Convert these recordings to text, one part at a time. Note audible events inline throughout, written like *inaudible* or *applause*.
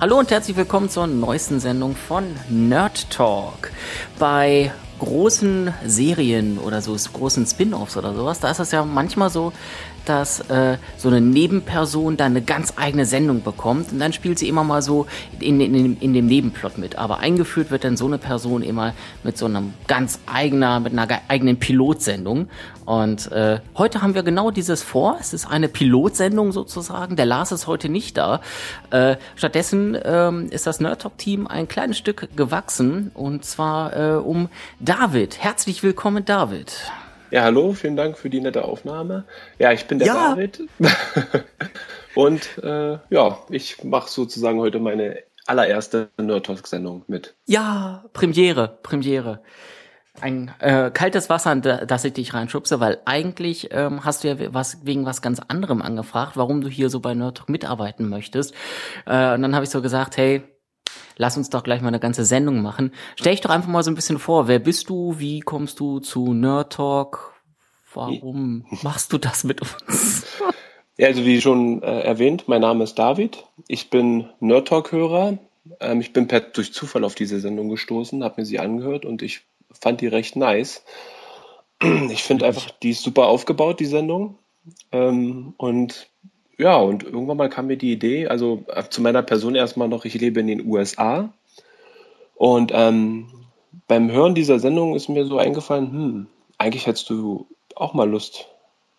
Hallo und herzlich willkommen zur neuesten Sendung von Nerd Talk. Bei großen Serien oder so großen Spin-offs oder sowas, da ist es ja manchmal so, dass äh, so eine Nebenperson dann eine ganz eigene Sendung bekommt und dann spielt sie immer mal so in, in, in dem Nebenplot mit. Aber eingeführt wird dann so eine Person immer mit so einem ganz eigener, mit einer eigenen Pilotsendung. Und äh, heute haben wir genau dieses vor. Es ist eine Pilotsendung sozusagen. Der Lars ist heute nicht da. Äh, stattdessen ähm, ist das Nerdtalk-Team ein kleines Stück gewachsen und zwar äh, um David. Herzlich willkommen, David. Ja, hallo, vielen Dank für die nette Aufnahme. Ja, ich bin der ja. David. *laughs* Und äh, ja, ich mache sozusagen heute meine allererste Nerd Talk Sendung mit. Ja, Premiere, Premiere. Ein äh, kaltes Wasser, das ich dich reinschubse, weil eigentlich ähm, hast du ja was wegen was ganz anderem angefragt, warum du hier so bei Nerd Talk mitarbeiten möchtest. Äh, und dann habe ich so gesagt, hey, lass uns doch gleich mal eine ganze Sendung machen. Stell dich doch einfach mal so ein bisschen vor, wer bist du, wie kommst du zu Nerd Talk, warum machst du das mit uns? Ja, also wie schon äh, erwähnt, mein Name ist David, ich bin Nerd Talk-Hörer, ähm, ich bin per, durch Zufall auf diese Sendung gestoßen, habe mir sie angehört und ich fand die recht nice. Ich finde einfach, die ist super aufgebaut, die Sendung. Ähm, und ja, und irgendwann mal kam mir die Idee, also äh, zu meiner Person erstmal noch, ich lebe in den USA. Und ähm, beim Hören dieser Sendung ist mir so eingefallen, hm, eigentlich hättest du auch mal Lust,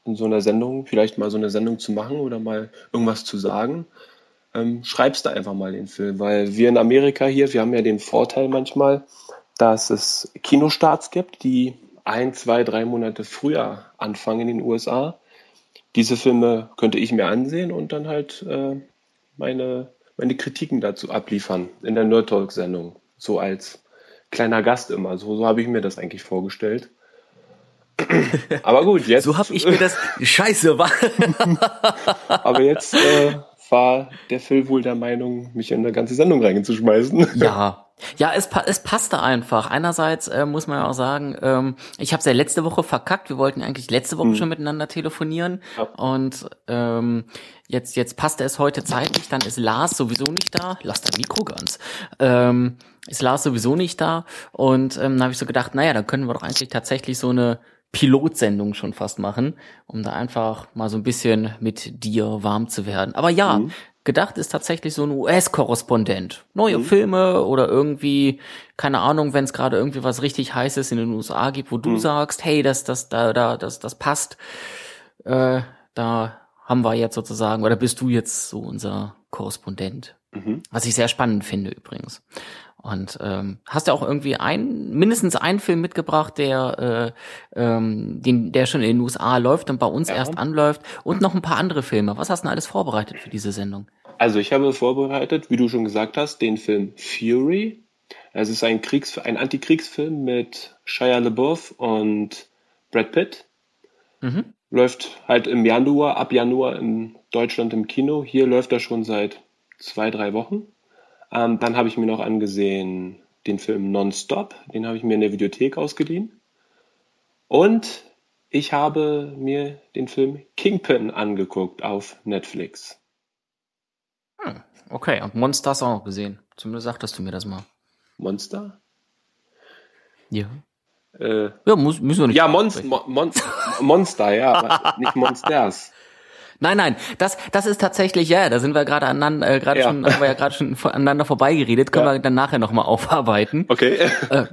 in so einer Sendung, vielleicht mal so eine Sendung zu machen oder mal irgendwas zu sagen. Ähm, schreibst du einfach mal den Film, weil wir in Amerika hier, wir haben ja den Vorteil manchmal, dass es Kinostarts gibt, die ein, zwei, drei Monate früher anfangen in den USA diese Filme könnte ich mir ansehen und dann halt äh, meine, meine Kritiken dazu abliefern in der Nerd Talk Sendung. So als kleiner Gast immer. So, so habe ich mir das eigentlich vorgestellt. *laughs* Aber gut, jetzt. so habe ich mir das. Scheiße, war. *laughs* Aber jetzt äh, war der Phil wohl der Meinung, mich in eine ganze Sendung reinzuschmeißen. Ja, ja, es, es passte einfach. Einerseits äh, muss man ja auch sagen, ähm, ich habe es ja letzte Woche verkackt. Wir wollten eigentlich letzte Woche hm. schon miteinander telefonieren. Ja. Und ähm, jetzt, jetzt passte es heute zeitlich. Dann ist Lars sowieso nicht da. Lass dein Mikro ganz. Ähm, ist Lars sowieso nicht da. Und ähm, dann habe ich so gedacht, naja, dann können wir doch eigentlich tatsächlich so eine Pilotsendung schon fast machen, um da einfach mal so ein bisschen mit dir warm zu werden. Aber ja, mhm gedacht ist tatsächlich so ein US-Korrespondent. Neue mhm. Filme oder irgendwie, keine Ahnung, wenn es gerade irgendwie was richtig Heißes in den USA gibt, wo du mhm. sagst, hey, das, das, da, da, das, das passt. Äh, da haben wir jetzt sozusagen, oder bist du jetzt so unser Korrespondent? Mhm. Was ich sehr spannend finde übrigens. Und ähm, hast du auch irgendwie ein, mindestens einen Film mitgebracht, der, äh, ähm, den, der schon in den USA läuft und bei uns ja. erst anläuft und noch ein paar andere Filme. Was hast du denn alles vorbereitet für diese Sendung? Also ich habe vorbereitet, wie du schon gesagt hast, den Film Fury. Es ist ein Kriegs, ein Antikriegsfilm mit Shia LaBeouf und Brad Pitt. Mhm. Läuft halt im Januar, ab Januar in Deutschland im Kino. Hier läuft er schon seit zwei, drei Wochen. Ähm, dann habe ich mir noch angesehen den Film Nonstop, den habe ich mir in der Videothek ausgeliehen. Und ich habe mir den Film Kingpin angeguckt auf Netflix. Hm, okay, und Monster hast du auch noch gesehen. Zumindest sagtest du mir das mal. Monster? Ja. Äh, ja, muss, müssen wir nicht. Ja, Monst, Mon Monster, ja, nicht Monsters. *laughs* Nein, nein, das, das ist tatsächlich, ja, da sind wir gerade aneinander, äh, gerade ja. schon, haben wir ja gerade schon aneinander vorbeigeredet, können ja. wir dann nachher nochmal aufarbeiten. Okay. *laughs* Äh,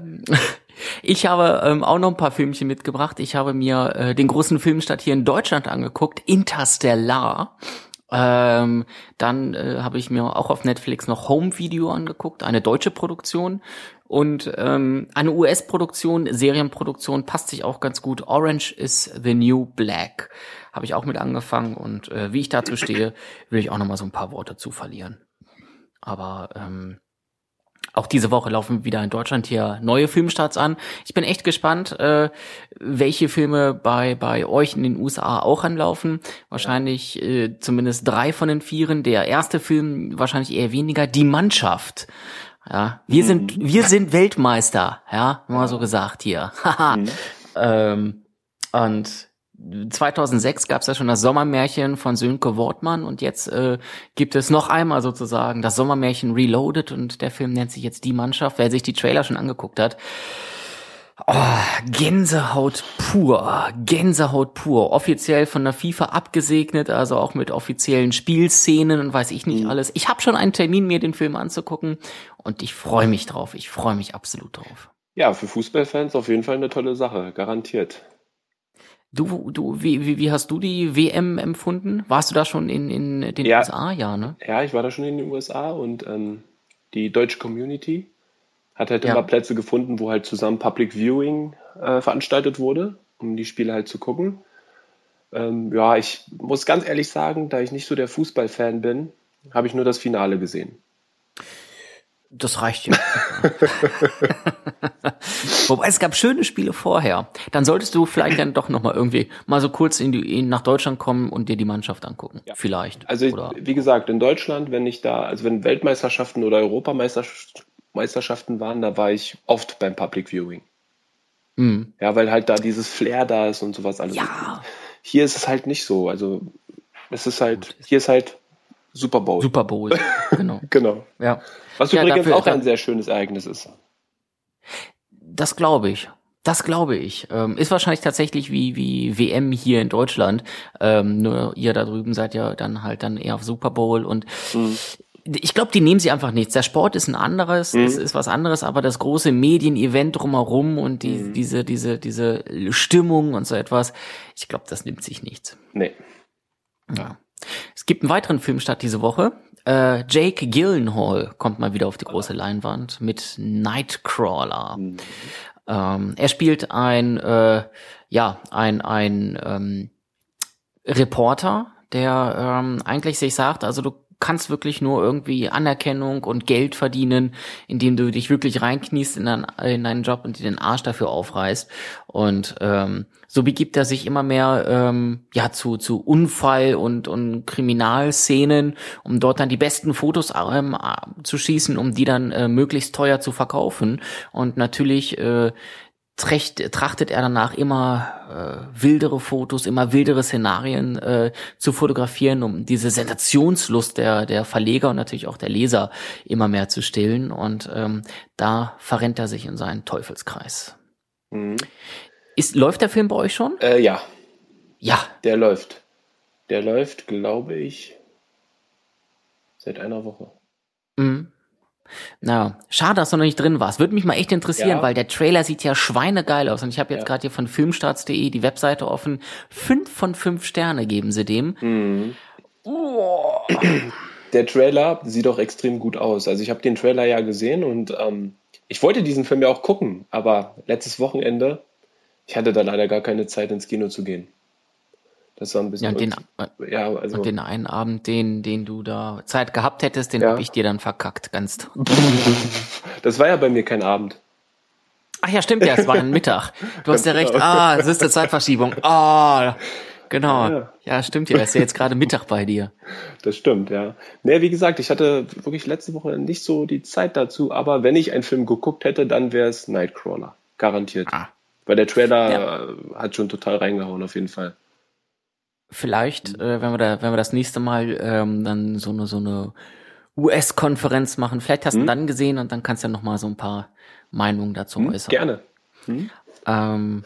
ich habe ähm, auch noch ein paar Filmchen mitgebracht. Ich habe mir äh, den großen Filmstadt hier in Deutschland angeguckt, Interstellar. Ähm, dann äh, habe ich mir auch auf Netflix noch Home Video angeguckt, eine deutsche Produktion und ähm, eine US-Produktion, Serienproduktion passt sich auch ganz gut. Orange is the New Black habe ich auch mit angefangen und äh, wie ich dazu stehe, will ich auch noch mal so ein paar Worte zu verlieren. Aber ähm, auch diese Woche laufen wieder in Deutschland hier neue Filmstarts an. Ich bin echt gespannt, äh, welche Filme bei bei euch in den USA auch anlaufen. Wahrscheinlich äh, zumindest drei von den vieren. Der erste Film wahrscheinlich eher weniger. Die Mannschaft. Ja, wir mhm. sind wir sind Weltmeister. Ja, mal so gesagt hier. *laughs* mhm. ähm, und 2006 gab es ja schon das Sommermärchen von Sönke Wortmann und jetzt äh, gibt es noch einmal sozusagen das Sommermärchen Reloaded und der Film nennt sich jetzt Die Mannschaft. Wer sich die Trailer schon angeguckt hat, Oh, Gänsehaut pur, Gänsehaut pur. Offiziell von der FIFA abgesegnet, also auch mit offiziellen Spielszenen und weiß ich nicht mhm. alles. Ich habe schon einen Termin, mir den Film anzugucken und ich freue mich drauf. Ich freue mich absolut drauf. Ja, für Fußballfans auf jeden Fall eine tolle Sache, garantiert. Du, du, wie, wie, wie hast du die WM empfunden? Warst du da schon in, in den ja, USA, ja, ne? Ja, ich war da schon in den USA und ähm, die deutsche Community hat halt ja. immer Plätze gefunden, wo halt zusammen Public Viewing äh, veranstaltet wurde, um die Spiele halt zu gucken. Ähm, ja, ich muss ganz ehrlich sagen, da ich nicht so der Fußballfan bin, habe ich nur das Finale gesehen. Das reicht ja. *laughs* Wobei es gab schöne Spiele vorher. Dann solltest du vielleicht dann doch noch mal irgendwie mal so kurz in die, in, nach Deutschland kommen und dir die Mannschaft angucken. Ja. Vielleicht. Also oder? wie gesagt, in Deutschland, wenn ich da, also wenn Weltmeisterschaften oder Europameisterschaften waren, da war ich oft beim Public Viewing. Mhm. Ja, weil halt da dieses Flair da ist und sowas alles. Ja. Hier ist es halt nicht so. Also es ist halt, hier ist halt Super Bowl. Super Bowl, *laughs* genau. genau. Ja. Was ja, übrigens dafür, auch ein sehr schönes Ereignis ist. Das glaube ich. Das glaube ich. Ähm, ist wahrscheinlich tatsächlich wie, wie WM hier in Deutschland. Ähm, nur ihr da drüben seid ja dann halt dann eher auf Super Bowl und mhm. ich glaube, die nehmen sie einfach nichts. Der Sport ist ein anderes, mhm. es ist was anderes, aber das große Medienevent drumherum und die, mhm. diese, diese, diese Stimmung und so etwas, ich glaube, das nimmt sich nichts. Nee. Ja. Es gibt einen weiteren Filmstart diese Woche. Äh, Jake Gyllenhaal kommt mal wieder auf die große Leinwand mit Nightcrawler. Mhm. Ähm, er spielt ein, äh, ja, ein, ein ähm, Reporter, der ähm, eigentlich sich sagt, also du kannst wirklich nur irgendwie Anerkennung und Geld verdienen, indem du dich wirklich reinkniest in, dein, in deinen Job und dir den Arsch dafür aufreißt. Und ähm, so begibt er sich immer mehr ähm, ja zu zu Unfall und und Kriminalszenen, um dort dann die besten Fotos ähm, zu schießen, um die dann äh, möglichst teuer zu verkaufen. Und natürlich äh, trächt, trachtet er danach immer äh, wildere Fotos, immer wildere Szenarien äh, zu fotografieren, um diese Sensationslust der, der Verleger und natürlich auch der Leser immer mehr zu stillen. Und ähm, da verrennt er sich in seinen Teufelskreis. Mhm. Ist, läuft der Film bei euch schon? Äh, ja. Ja. Der läuft. Der läuft, glaube ich, seit einer Woche. Mhm. Na, schade, dass du noch nicht drin warst. Würde mich mal echt interessieren, ja. weil der Trailer sieht ja schweinegeil aus. Und ich habe jetzt ja. gerade hier von filmstarts.de die Webseite offen. Fünf von fünf Sterne geben sie dem. Mhm. Oh. Der Trailer sieht auch extrem gut aus. Also ich habe den Trailer ja gesehen und ähm, ich wollte diesen Film ja auch gucken, aber letztes Wochenende, ich hatte da leider gar keine Zeit ins Kino zu gehen. Das war ein bisschen. Ja, und den, ja, also, und den einen Abend, den, den du da Zeit gehabt hättest, den ja. habe ich dir dann verkackt, ganz. *laughs* Das war ja bei mir kein Abend. Ach ja, stimmt ja, es war ein Mittag. Du hast ja recht. Genau. Ah, es ist eine Zeitverschiebung. Ah, genau. Ja. ja, stimmt ja. Es ist ja jetzt gerade Mittag bei dir. Das stimmt, ja. Nee, wie gesagt, ich hatte wirklich letzte Woche nicht so die Zeit dazu, aber wenn ich einen Film geguckt hätte, dann wäre es Nightcrawler. Garantiert. Ah. Weil der Trailer ja. hat schon total reingehauen, auf jeden Fall. Vielleicht, mhm. äh, wenn wir da, wenn wir das nächste Mal ähm, dann so eine so eine US-Konferenz machen, vielleicht hast du mhm. dann gesehen und dann kannst du ja noch mal so ein paar Meinungen dazu mhm, äußern. Gerne. Mhm. Ähm,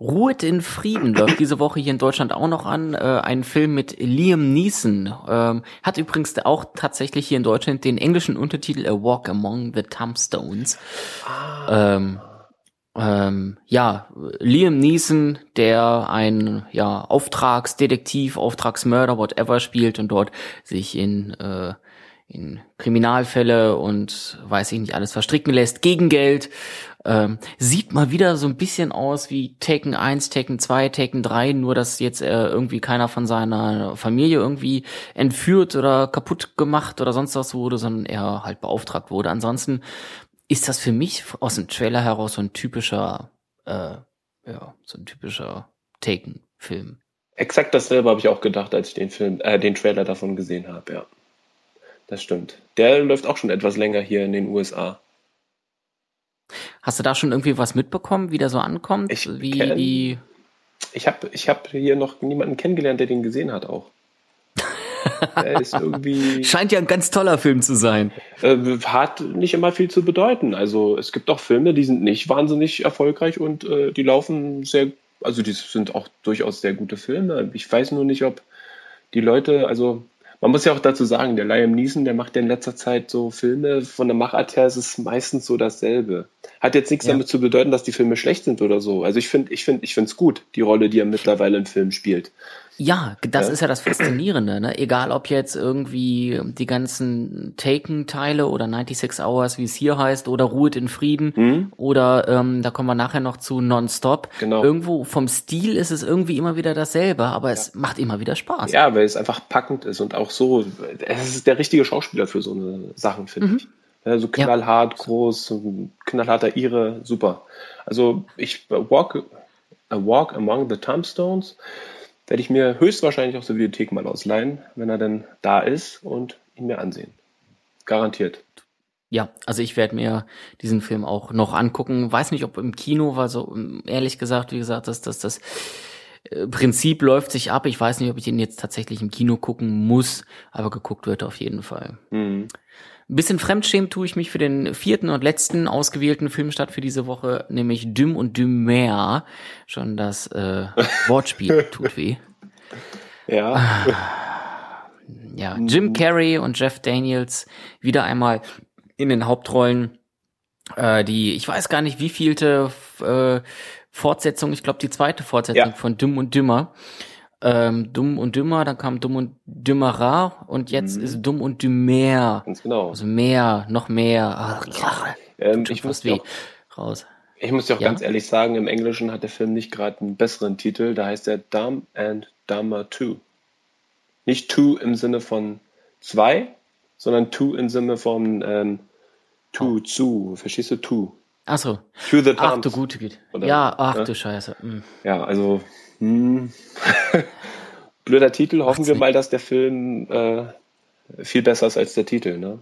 Ruhet in Frieden läuft diese Woche hier in Deutschland auch noch an. Äh, ein Film mit Liam Neeson. Ähm, hat übrigens auch tatsächlich hier in Deutschland den englischen Untertitel A Walk Among the Tombstones. Ah. Ähm, ähm, ja, Liam Neeson, der ein ja, Auftragsdetektiv, Auftragsmörder, whatever spielt und dort sich in, äh, in Kriminalfälle und weiß ich nicht alles verstricken lässt gegen Geld. Ähm, sieht mal wieder so ein bisschen aus wie Taken 1, Taken 2, Taken 3, nur dass jetzt äh, irgendwie keiner von seiner Familie irgendwie entführt oder kaputt gemacht oder sonst was wurde, sondern er halt beauftragt wurde. Ansonsten ist das für mich aus dem Trailer heraus so ein typischer, äh, ja, so ein typischer Taken-Film. Exakt dasselbe habe ich auch gedacht, als ich den Film, äh, den Trailer davon gesehen habe, ja. Das stimmt. Der läuft auch schon etwas länger hier in den USA. Hast du da schon irgendwie was mitbekommen, wie der so ankommt? Ich wie kenn, die. Ich habe ich hab hier noch niemanden kennengelernt, der den gesehen hat auch. Er ist irgendwie. *laughs* Scheint ja ein ganz toller Film zu sein. Äh, hat nicht immer viel zu bedeuten. Also es gibt auch Filme, die sind nicht wahnsinnig erfolgreich und äh, die laufen sehr, also die sind auch durchaus sehr gute Filme. Ich weiß nur nicht, ob die Leute, also man muss ja auch dazu sagen, der Liam Neeson, der macht ja in letzter Zeit so Filme, von der Machart her ist es meistens so dasselbe. Hat jetzt nichts ja. damit zu bedeuten, dass die Filme schlecht sind oder so. Also ich finde, ich finde, ich finde es gut, die Rolle, die er mittlerweile im Film spielt. Ja, das ja. ist ja das Faszinierende, ne? Egal ob jetzt irgendwie die ganzen Taken-Teile oder 96 Hours, wie es hier heißt, oder Ruhet in Frieden mhm. oder ähm, da kommen wir nachher noch zu Nonstop. Genau. Irgendwo vom Stil ist es irgendwie immer wieder dasselbe, aber es ja. macht immer wieder Spaß. Ja, weil es einfach packend ist und auch so, es ist der richtige Schauspieler für so eine Sachen, finde mhm. ich. Ja, so knallhart, ja. groß, knallharter Ire, super. Also ich walk, a walk among the tombstones werde ich mir höchstwahrscheinlich aus der Bibliothek mal ausleihen, wenn er denn da ist und ihn mir ansehen. Garantiert. Ja, also ich werde mir diesen Film auch noch angucken. Weiß nicht, ob im Kino, weil so ehrlich gesagt, wie gesagt, dass das, das äh, Prinzip läuft sich ab. Ich weiß nicht, ob ich ihn jetzt tatsächlich im Kino gucken muss, aber geguckt wird auf jeden Fall. Mhm. Ein bisschen fremdschämen tue ich mich für den vierten und letzten ausgewählten Filmstart für diese Woche, nämlich Düm und Dümer. Schon das äh, *laughs* Wortspiel tut weh. Ja. Ja, Jim Carrey und Jeff Daniels wieder einmal in den Hauptrollen. Äh, die, ich weiß gar nicht, wie vielte äh, Fortsetzung, ich glaube die zweite Fortsetzung ja. von Düm und Dümmer ähm, Dumm und Dümmer, dann kam Dumm und Dümmerer und jetzt mhm. ist Dumm und Dümmer. Ganz genau. Also mehr, noch mehr. Ach, ja, ähm, ich muss wie raus. Ich muss dir auch ja? ganz ehrlich sagen, im Englischen hat der Film nicht gerade einen besseren Titel. Da heißt er Dumb and Dumber 2. Nicht two im Sinne von zwei, sondern two im Sinne von ähm, two, oh. zu. Verstehst du? Two. Ach so. To the ach du gute Güte. ja, ach ja? du Scheiße. Mhm. Ja, also hm. *laughs* Blöder Titel. Hoffen wir mal, dass der Film äh, viel besser ist als der Titel, ne?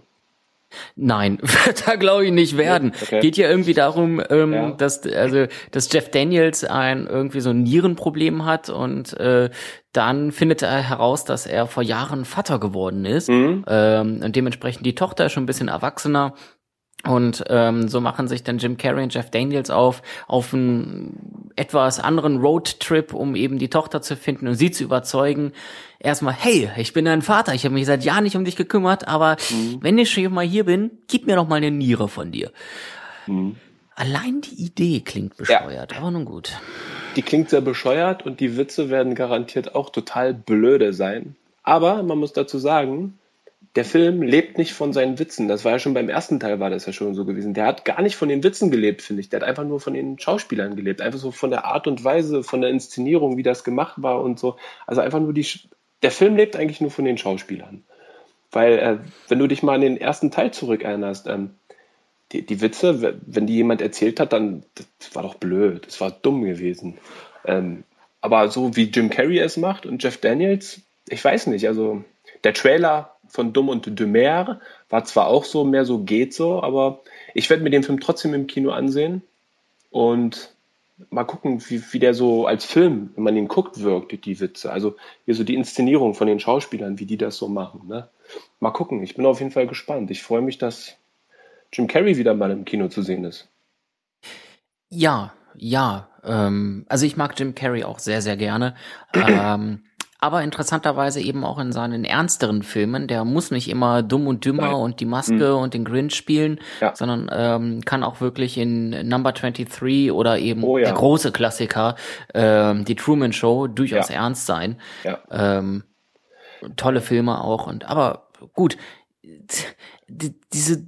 Nein, *laughs* wird da glaube ich nicht werden. Okay. Geht ja irgendwie darum, ähm, ja. dass also dass Jeff Daniels ein irgendwie so ein Nierenproblem hat und äh, dann findet er heraus, dass er vor Jahren Vater geworden ist mhm. ähm, und dementsprechend die Tochter ist schon ein bisschen erwachsener und ähm, so machen sich dann Jim Carrey und Jeff Daniels auf auf einen etwas anderen Roadtrip, um eben die Tochter zu finden und sie zu überzeugen. Erstmal, hey, ich bin dein Vater, ich habe mich seit Jahren nicht um dich gekümmert, aber mhm. wenn ich schon mal hier bin, gib mir doch mal eine Niere von dir. Mhm. Allein die Idee klingt bescheuert, ja. aber nun gut. Die klingt sehr bescheuert und die Witze werden garantiert auch total blöde sein. Aber man muss dazu sagen, der Film lebt nicht von seinen Witzen. Das war ja schon beim ersten Teil war das ja schon so gewesen. Der hat gar nicht von den Witzen gelebt, finde ich. Der hat einfach nur von den Schauspielern gelebt. Einfach so von der Art und Weise, von der Inszenierung, wie das gemacht war und so. Also einfach nur die, der Film lebt eigentlich nur von den Schauspielern. Weil, äh, wenn du dich mal an den ersten Teil zurückerinnerst, ähm, die, die Witze, wenn die jemand erzählt hat, dann, das war doch blöd, das war dumm gewesen. Ähm, aber so wie Jim Carrey es macht und Jeff Daniels, ich weiß nicht, also der Trailer von Dumm und Dumer war zwar auch so, mehr so geht so, aber ich werde mir den Film trotzdem im Kino ansehen und mal gucken, wie, wie der so als Film, wenn man ihn guckt, wirkt, die Witze. Also wie so die Inszenierung von den Schauspielern, wie die das so machen. Ne? Mal gucken, ich bin auf jeden Fall gespannt. Ich freue mich, dass Jim Carrey wieder mal im Kino zu sehen ist. Ja, ja. Ähm, also ich mag Jim Carrey auch sehr, sehr gerne. *clears throat* ähm, aber interessanterweise eben auch in seinen ernsteren Filmen. Der muss nicht immer dumm und dümmer Nein. und die Maske mhm. und den Grinch spielen, ja. sondern ähm, kann auch wirklich in Number 23 oder eben oh, ja. der große Klassiker, ähm, die Truman Show, durchaus ja. ernst sein. Ähm, tolle Filme auch und aber gut, die, diese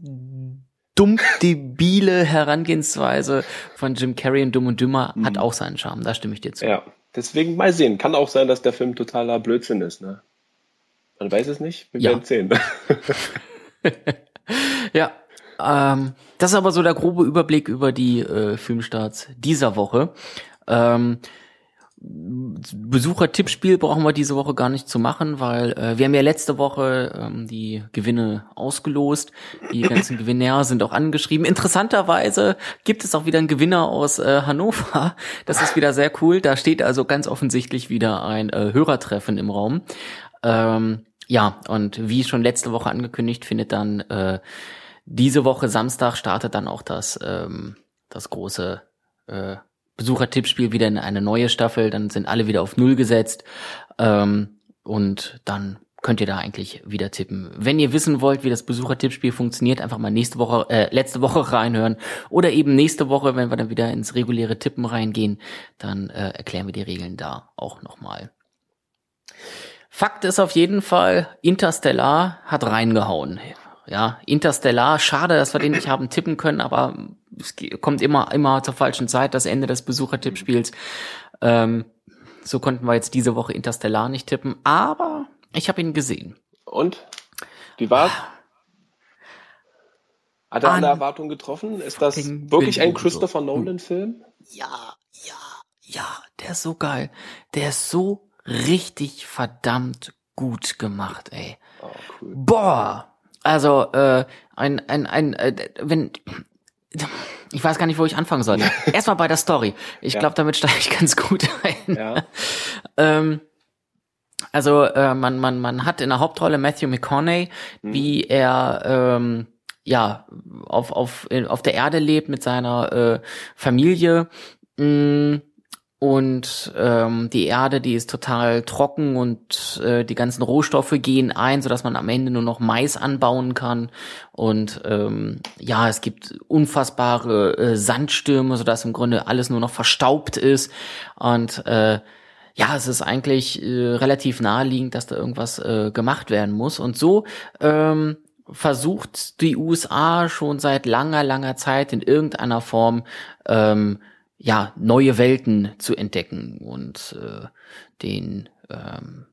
dumm debile Herangehensweise von Jim Carrey in Dumm und Dümmer mhm. hat auch seinen Charme, da stimme ich dir zu. Ja, Deswegen mal sehen. Kann auch sein, dass der Film totaler Blödsinn ist. Ne? Man weiß es nicht. Wir ja. werden sehen. *laughs* ja. Ähm, das ist aber so der grobe Überblick über die äh, Filmstarts dieser Woche. Ähm, Besucher-Tippspiel brauchen wir diese Woche gar nicht zu machen, weil äh, wir haben ja letzte Woche ähm, die Gewinne ausgelost. Die ganzen *laughs* Gewinner sind auch angeschrieben. Interessanterweise gibt es auch wieder einen Gewinner aus äh, Hannover. Das ist wieder sehr cool. Da steht also ganz offensichtlich wieder ein äh, Hörertreffen im Raum. Ähm, ja, und wie schon letzte Woche angekündigt, findet dann äh, diese Woche Samstag startet dann auch das, ähm, das große äh, Besuchertippspiel wieder in eine neue Staffel, dann sind alle wieder auf Null gesetzt ähm, und dann könnt ihr da eigentlich wieder tippen. Wenn ihr wissen wollt, wie das Besuchertippspiel funktioniert, einfach mal nächste Woche, äh, letzte Woche reinhören oder eben nächste Woche, wenn wir dann wieder ins reguläre Tippen reingehen, dann äh, erklären wir die Regeln da auch nochmal. Fakt ist auf jeden Fall, Interstellar hat reingehauen. Ja, Interstellar, schade, dass wir den nicht haben tippen können, aber es kommt immer, immer zur falschen Zeit, das Ende des Besuchertippspiels. Ähm, so konnten wir jetzt diese Woche Interstellar nicht tippen, aber ich habe ihn gesehen. Und? Wie war's? Hat er alle Erwartungen getroffen? Ist das wirklich ein Christopher Nolan-Film? Ja, ja, ja, der ist so geil. Der ist so richtig verdammt gut gemacht, ey. Oh, cool. Boah, also äh, ein ein ein äh, wenn ich weiß gar nicht, wo ich anfangen soll. *laughs* Erstmal bei der Story. Ich ja. glaube, damit steige ich ganz gut ein. Ja. *laughs* ähm, also äh, man man man hat in der Hauptrolle Matthew McConaughey, mhm. wie er ähm, ja auf auf auf der Erde lebt mit seiner äh, Familie. Mh, mm, und ähm, die Erde, die ist total trocken und äh, die ganzen Rohstoffe gehen ein, so dass man am Ende nur noch Mais anbauen kann. Und ähm, ja, es gibt unfassbare äh, Sandstürme, so dass im Grunde alles nur noch verstaubt ist. Und äh, ja, es ist eigentlich äh, relativ naheliegend, dass da irgendwas äh, gemacht werden muss. Und so ähm, versucht die USA schon seit langer, langer Zeit in irgendeiner Form ähm, ja, neue Welten zu entdecken und äh, den ähm,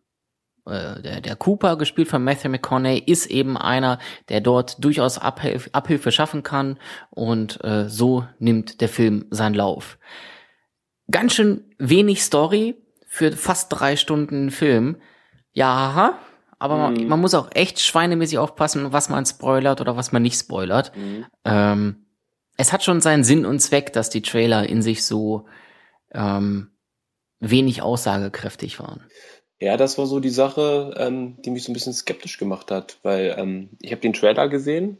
äh, der, der Cooper, gespielt von Matthew McConaughey, ist eben einer, der dort durchaus Abhilf Abhilfe schaffen kann und äh, so nimmt der Film seinen Lauf. Ganz schön wenig Story für fast drei Stunden Film. Ja, aber mhm. man, man, muss auch echt schweinemäßig aufpassen, was man spoilert oder was man nicht spoilert. Mhm. Ähm, es hat schon seinen Sinn und Zweck, dass die Trailer in sich so ähm, wenig aussagekräftig waren. Ja, das war so die Sache, ähm, die mich so ein bisschen skeptisch gemacht hat, weil ähm, ich habe den Trailer gesehen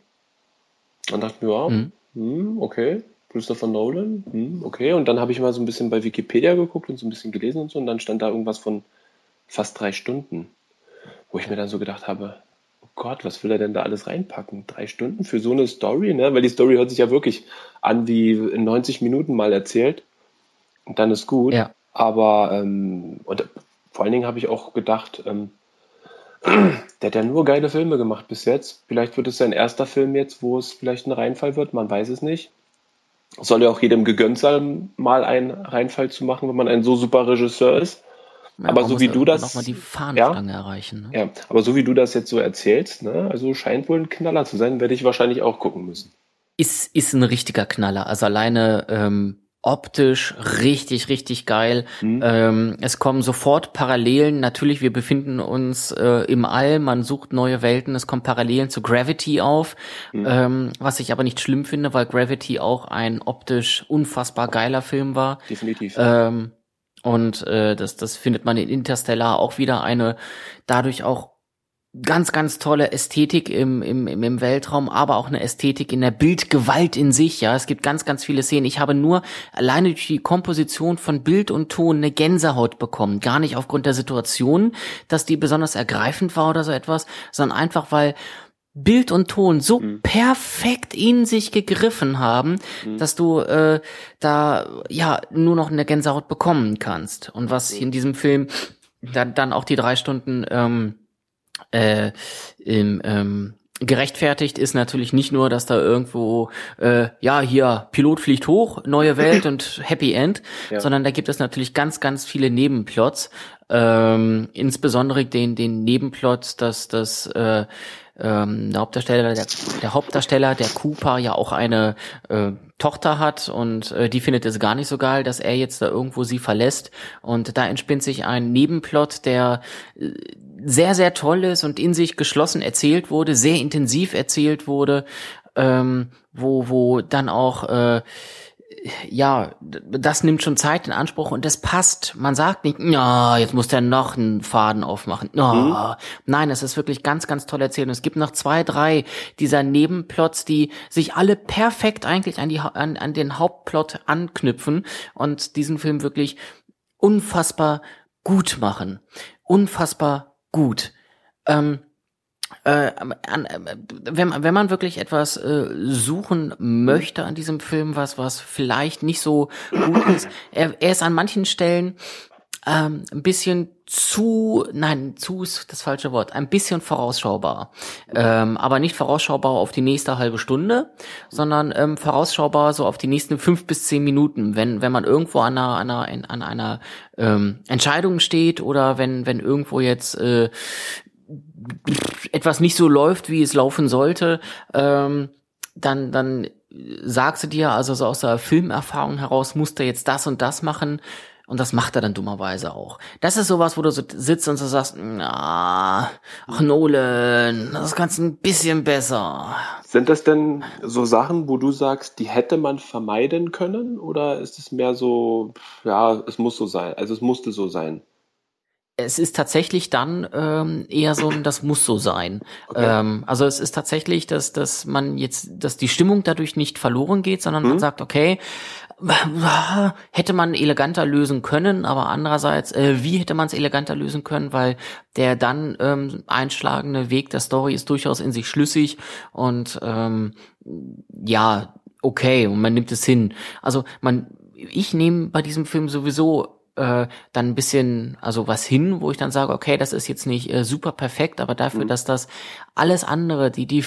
und dachte mir, ja, mhm. hm, okay, Christopher Nolan, hm, okay. Und dann habe ich mal so ein bisschen bei Wikipedia geguckt und so ein bisschen gelesen und so und dann stand da irgendwas von fast drei Stunden, wo ich mir dann so gedacht habe, Gott, was will er denn da alles reinpacken? Drei Stunden für so eine Story, ne? Weil die Story hört sich ja wirklich an wie in 90 Minuten mal erzählt. Und dann ist gut. Ja. Aber ähm, und vor allen Dingen habe ich auch gedacht, ähm, *clears throat* der hat ja nur geile Filme gemacht bis jetzt. Vielleicht wird es sein erster Film jetzt, wo es vielleicht ein Reinfall wird, man weiß es nicht. Soll ja auch jedem gegönnt sein, mal einen Reinfall zu machen, wenn man ein so super Regisseur ist. Ja, aber so wie du das. Nochmal die Fahnenstange ja, erreichen. Ne? Ja, aber so wie du das jetzt so erzählst, ne, also scheint wohl ein Knaller zu sein, werde ich wahrscheinlich auch gucken müssen. Ist, ist ein richtiger Knaller. Also alleine ähm, optisch richtig, richtig geil. Mhm. Ähm, es kommen sofort Parallelen. Natürlich, wir befinden uns äh, im All, man sucht neue Welten, es kommen Parallelen zu Gravity auf, mhm. ähm, was ich aber nicht schlimm finde, weil Gravity auch ein optisch unfassbar geiler Film war. Definitiv. Ähm, und äh, das, das findet man in Interstellar auch wieder eine dadurch auch ganz, ganz tolle Ästhetik im, im, im Weltraum, aber auch eine Ästhetik in der Bildgewalt in sich. Ja, es gibt ganz, ganz viele Szenen. Ich habe nur alleine durch die Komposition von Bild und Ton eine Gänsehaut bekommen. Gar nicht aufgrund der Situation, dass die besonders ergreifend war oder so etwas, sondern einfach, weil Bild und Ton so mhm. perfekt in sich gegriffen haben, mhm. dass du äh, da ja nur noch eine Gänsehaut bekommen kannst. Und was in diesem Film dann, dann auch die drei Stunden ähm, äh, im, ähm, gerechtfertigt ist natürlich nicht nur, dass da irgendwo äh, ja hier Pilot fliegt hoch, neue Welt *laughs* und Happy End, ja. sondern da gibt es natürlich ganz ganz viele Nebenplots, ähm, insbesondere den den Nebenplot, dass das äh, ähm, der Hauptdarsteller, der, der Hauptdarsteller, der Cooper, ja auch eine äh, Tochter hat und äh, die findet es gar nicht so geil, dass er jetzt da irgendwo sie verlässt. Und da entspinnt sich ein Nebenplot, der äh, sehr, sehr toll ist und in sich geschlossen erzählt wurde, sehr intensiv erzählt wurde, ähm, wo, wo dann auch äh, ja, das nimmt schon Zeit in Anspruch und das passt. Man sagt nicht, ja, jetzt muss der noch einen Faden aufmachen. Oh. Mhm. Nein, es ist wirklich ganz, ganz toll erzählt. Und es gibt noch zwei, drei dieser Nebenplots, die sich alle perfekt eigentlich an, die, an, an den Hauptplot anknüpfen und diesen Film wirklich unfassbar gut machen. Unfassbar gut. Ähm, äh, an, wenn, wenn man wirklich etwas äh, suchen möchte an diesem Film, was, was vielleicht nicht so gut ist, er, er ist an manchen Stellen ähm, ein bisschen zu, nein, zu ist das falsche Wort, ein bisschen vorausschaubar. Ähm, aber nicht vorausschaubar auf die nächste halbe Stunde, sondern ähm, vorausschaubar so auf die nächsten fünf bis zehn Minuten, wenn, wenn man irgendwo an einer, an einer, an einer ähm, Entscheidung steht oder wenn, wenn irgendwo jetzt äh, etwas nicht so läuft, wie es laufen sollte, ähm, dann, dann sagst du dir, also so aus der Filmerfahrung heraus, musst du jetzt das und das machen. Und das macht er dann dummerweise auch. Das ist sowas, wo du so sitzt und so sagst, na, ach Nolan, das kannst du ein bisschen besser. Sind das denn so Sachen, wo du sagst, die hätte man vermeiden können? Oder ist es mehr so, ja, es muss so sein, also es musste so sein? Es ist tatsächlich dann ähm, eher so ein, das muss so sein. Okay. Ähm, also es ist tatsächlich, dass, dass man jetzt, dass die Stimmung dadurch nicht verloren geht, sondern mhm. man sagt, okay, *laughs* hätte man eleganter lösen können, aber andererseits, äh, wie hätte man es eleganter lösen können, weil der dann ähm, einschlagende Weg der Story ist durchaus in sich schlüssig und ähm, ja, okay, und man nimmt es hin. Also man, ich nehme bei diesem Film sowieso äh, dann ein bisschen, also was hin, wo ich dann sage, okay, das ist jetzt nicht äh, super perfekt, aber dafür, mhm. dass das alles andere, die die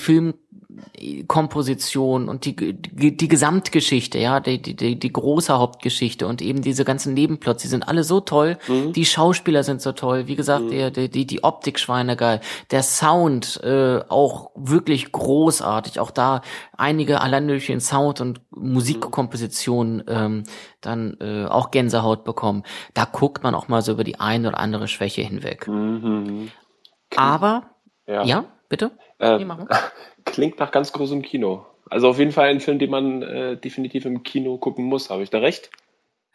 Filmkomposition und die, die die Gesamtgeschichte, ja, die die die große Hauptgeschichte und eben diese ganzen Nebenplots, die sind alle so toll, mhm. die Schauspieler sind so toll, wie gesagt, mhm. der, die die Optik schweinegeil, der Sound äh, auch wirklich großartig, auch da einige allein durch den Sound und Musikkomposition ähm, dann äh, auch Gänsehaut bekommen. Da guckt man auch mal so über die eine oder andere Schwäche hinweg. Mhm. Aber ja. ja. Bitte? Äh, *laughs* klingt nach ganz großem Kino. Also auf jeden Fall ein Film, den man äh, definitiv im Kino gucken muss. Habe ich da recht?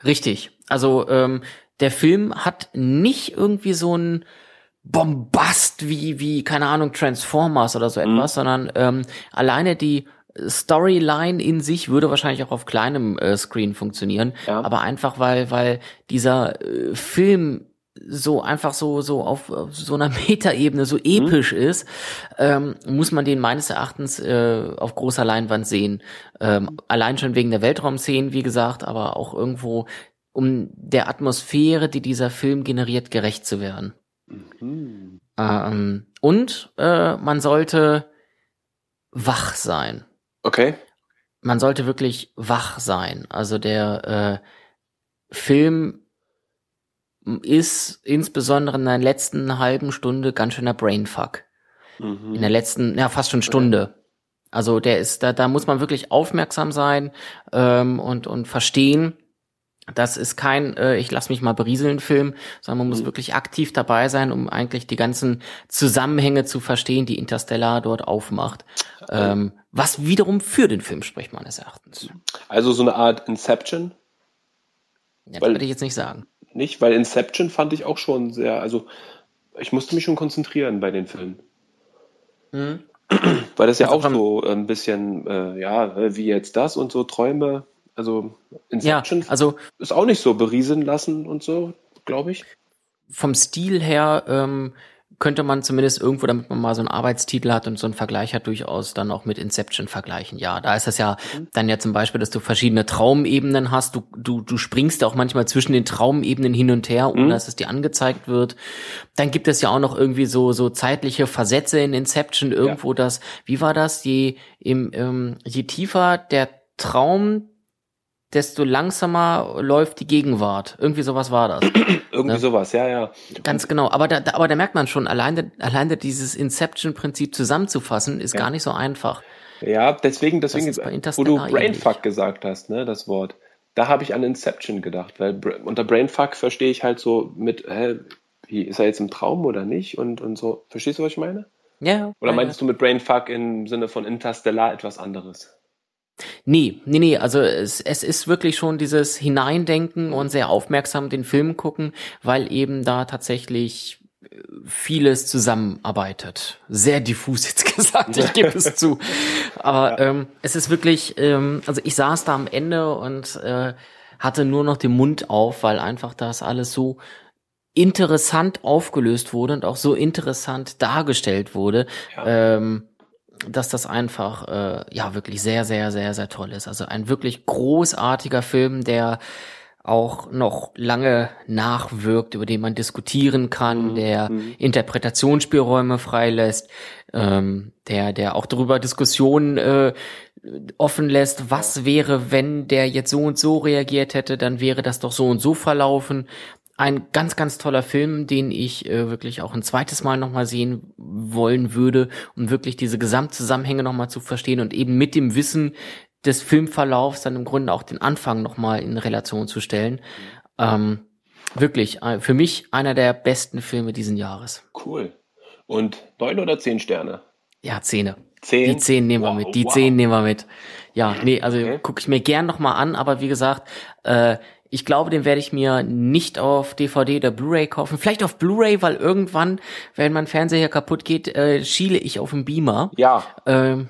Richtig. Also ähm, der Film hat nicht irgendwie so ein Bombast wie wie keine Ahnung Transformers oder so mhm. etwas, mhm. sondern ähm, alleine die Storyline in sich würde wahrscheinlich auch auf kleinem äh, Screen funktionieren, ja. aber einfach weil weil dieser äh, Film so einfach so so auf, auf so einer *laughs* Metaebene so episch mhm. ist, ähm, muss man den meines Erachtens äh, auf großer Leinwand sehen. Ähm, allein schon wegen der Weltraumszenen, wie gesagt, aber auch irgendwo um der Atmosphäre, die dieser Film generiert, gerecht zu werden. Mhm. Ähm, und äh, man sollte wach sein. Okay. Man sollte wirklich wach sein. Also der äh, Film ist insbesondere in der letzten halben Stunde ganz schöner Brainfuck. Mhm. In der letzten, ja, fast schon Stunde. Also der ist, da, da muss man wirklich aufmerksam sein ähm, und, und verstehen. Das ist kein, äh, ich lass mich mal berieseln Film, sondern man muss mhm. wirklich aktiv dabei sein, um eigentlich die ganzen Zusammenhänge zu verstehen, die Interstellar dort aufmacht. Ähm, was wiederum für den Film spricht, meines Erachtens. Also so eine Art Inception? Ja, das würde ich jetzt nicht sagen nicht, weil Inception fand ich auch schon sehr, also ich musste mich schon konzentrieren bei den Filmen. Mhm. Weil das ja also auch so ein bisschen, äh, ja, wie jetzt das und so Träume. Also Inception ja, also, ist auch nicht so beriesen lassen und so, glaube ich. Vom Stil her ähm, könnte man zumindest irgendwo, damit man mal so einen Arbeitstitel hat und so einen Vergleich hat, durchaus dann auch mit Inception vergleichen. Ja, da ist das ja mhm. dann ja zum Beispiel, dass du verschiedene Traumebenen hast. Du, du, du springst auch manchmal zwischen den Traumebenen hin und her, ohne mhm. dass es dir angezeigt wird. Dann gibt es ja auch noch irgendwie so, so zeitliche Versätze in Inception irgendwo, ja. das, wie war das? Je, im, ähm, je tiefer der Traum desto langsamer läuft die Gegenwart. Irgendwie sowas war das. *clears throat* Irgendwie ne? sowas, ja, ja. Ganz genau. Aber da, aber da merkt man schon, alleine, alleine dieses Inception-Prinzip zusammenzufassen, ist ja. gar nicht so einfach. Ja, deswegen, deswegen, wo du Brainfuck gesagt hast, ne, das Wort, da habe ich an Inception gedacht, weil unter Brainfuck verstehe ich halt so mit, hä, wie, ist er jetzt im Traum oder nicht? Und, und so, verstehst du, was ich meine? Ja. Oder meintest ja. du mit Brainfuck im Sinne von Interstellar etwas anderes? Nee, nee, nee, also es, es ist wirklich schon dieses Hineindenken und sehr aufmerksam den Film gucken, weil eben da tatsächlich vieles zusammenarbeitet. Sehr diffus jetzt *laughs* gesagt, ich gebe es zu. Aber ja. ähm, es ist wirklich, ähm, also ich saß da am Ende und äh, hatte nur noch den Mund auf, weil einfach das alles so interessant aufgelöst wurde und auch so interessant dargestellt wurde, ja. ähm, dass das einfach äh, ja wirklich sehr, sehr, sehr, sehr toll ist. Also ein wirklich großartiger Film, der auch noch lange nachwirkt, über den man diskutieren kann, mhm. der mhm. Interpretationsspielräume freilässt, ähm, der, der auch darüber Diskussionen äh, offen lässt, was wäre, wenn der jetzt so und so reagiert hätte, dann wäre das doch so und so verlaufen. Ein ganz, ganz toller Film, den ich äh, wirklich auch ein zweites Mal nochmal sehen wollen würde, um wirklich diese Gesamtzusammenhänge nochmal zu verstehen und eben mit dem Wissen, des Filmverlaufs dann im Grunde auch den Anfang nochmal in Relation zu stellen. Ähm, wirklich, äh, für mich einer der besten Filme diesen Jahres. Cool. Und neun oder zehn Sterne? Ja, Zähne. Zehn? Die zehn nehmen wow, wir mit. Die wow. zehn nehmen wir mit. Ja, nee, also okay. gucke ich mir gern nochmal an, aber wie gesagt, äh, ich glaube, den werde ich mir nicht auf DVD oder Blu-ray kaufen. Vielleicht auf Blu-ray, weil irgendwann, wenn mein Fernseher kaputt geht, äh, schiele ich auf den Beamer. Ja. Ähm,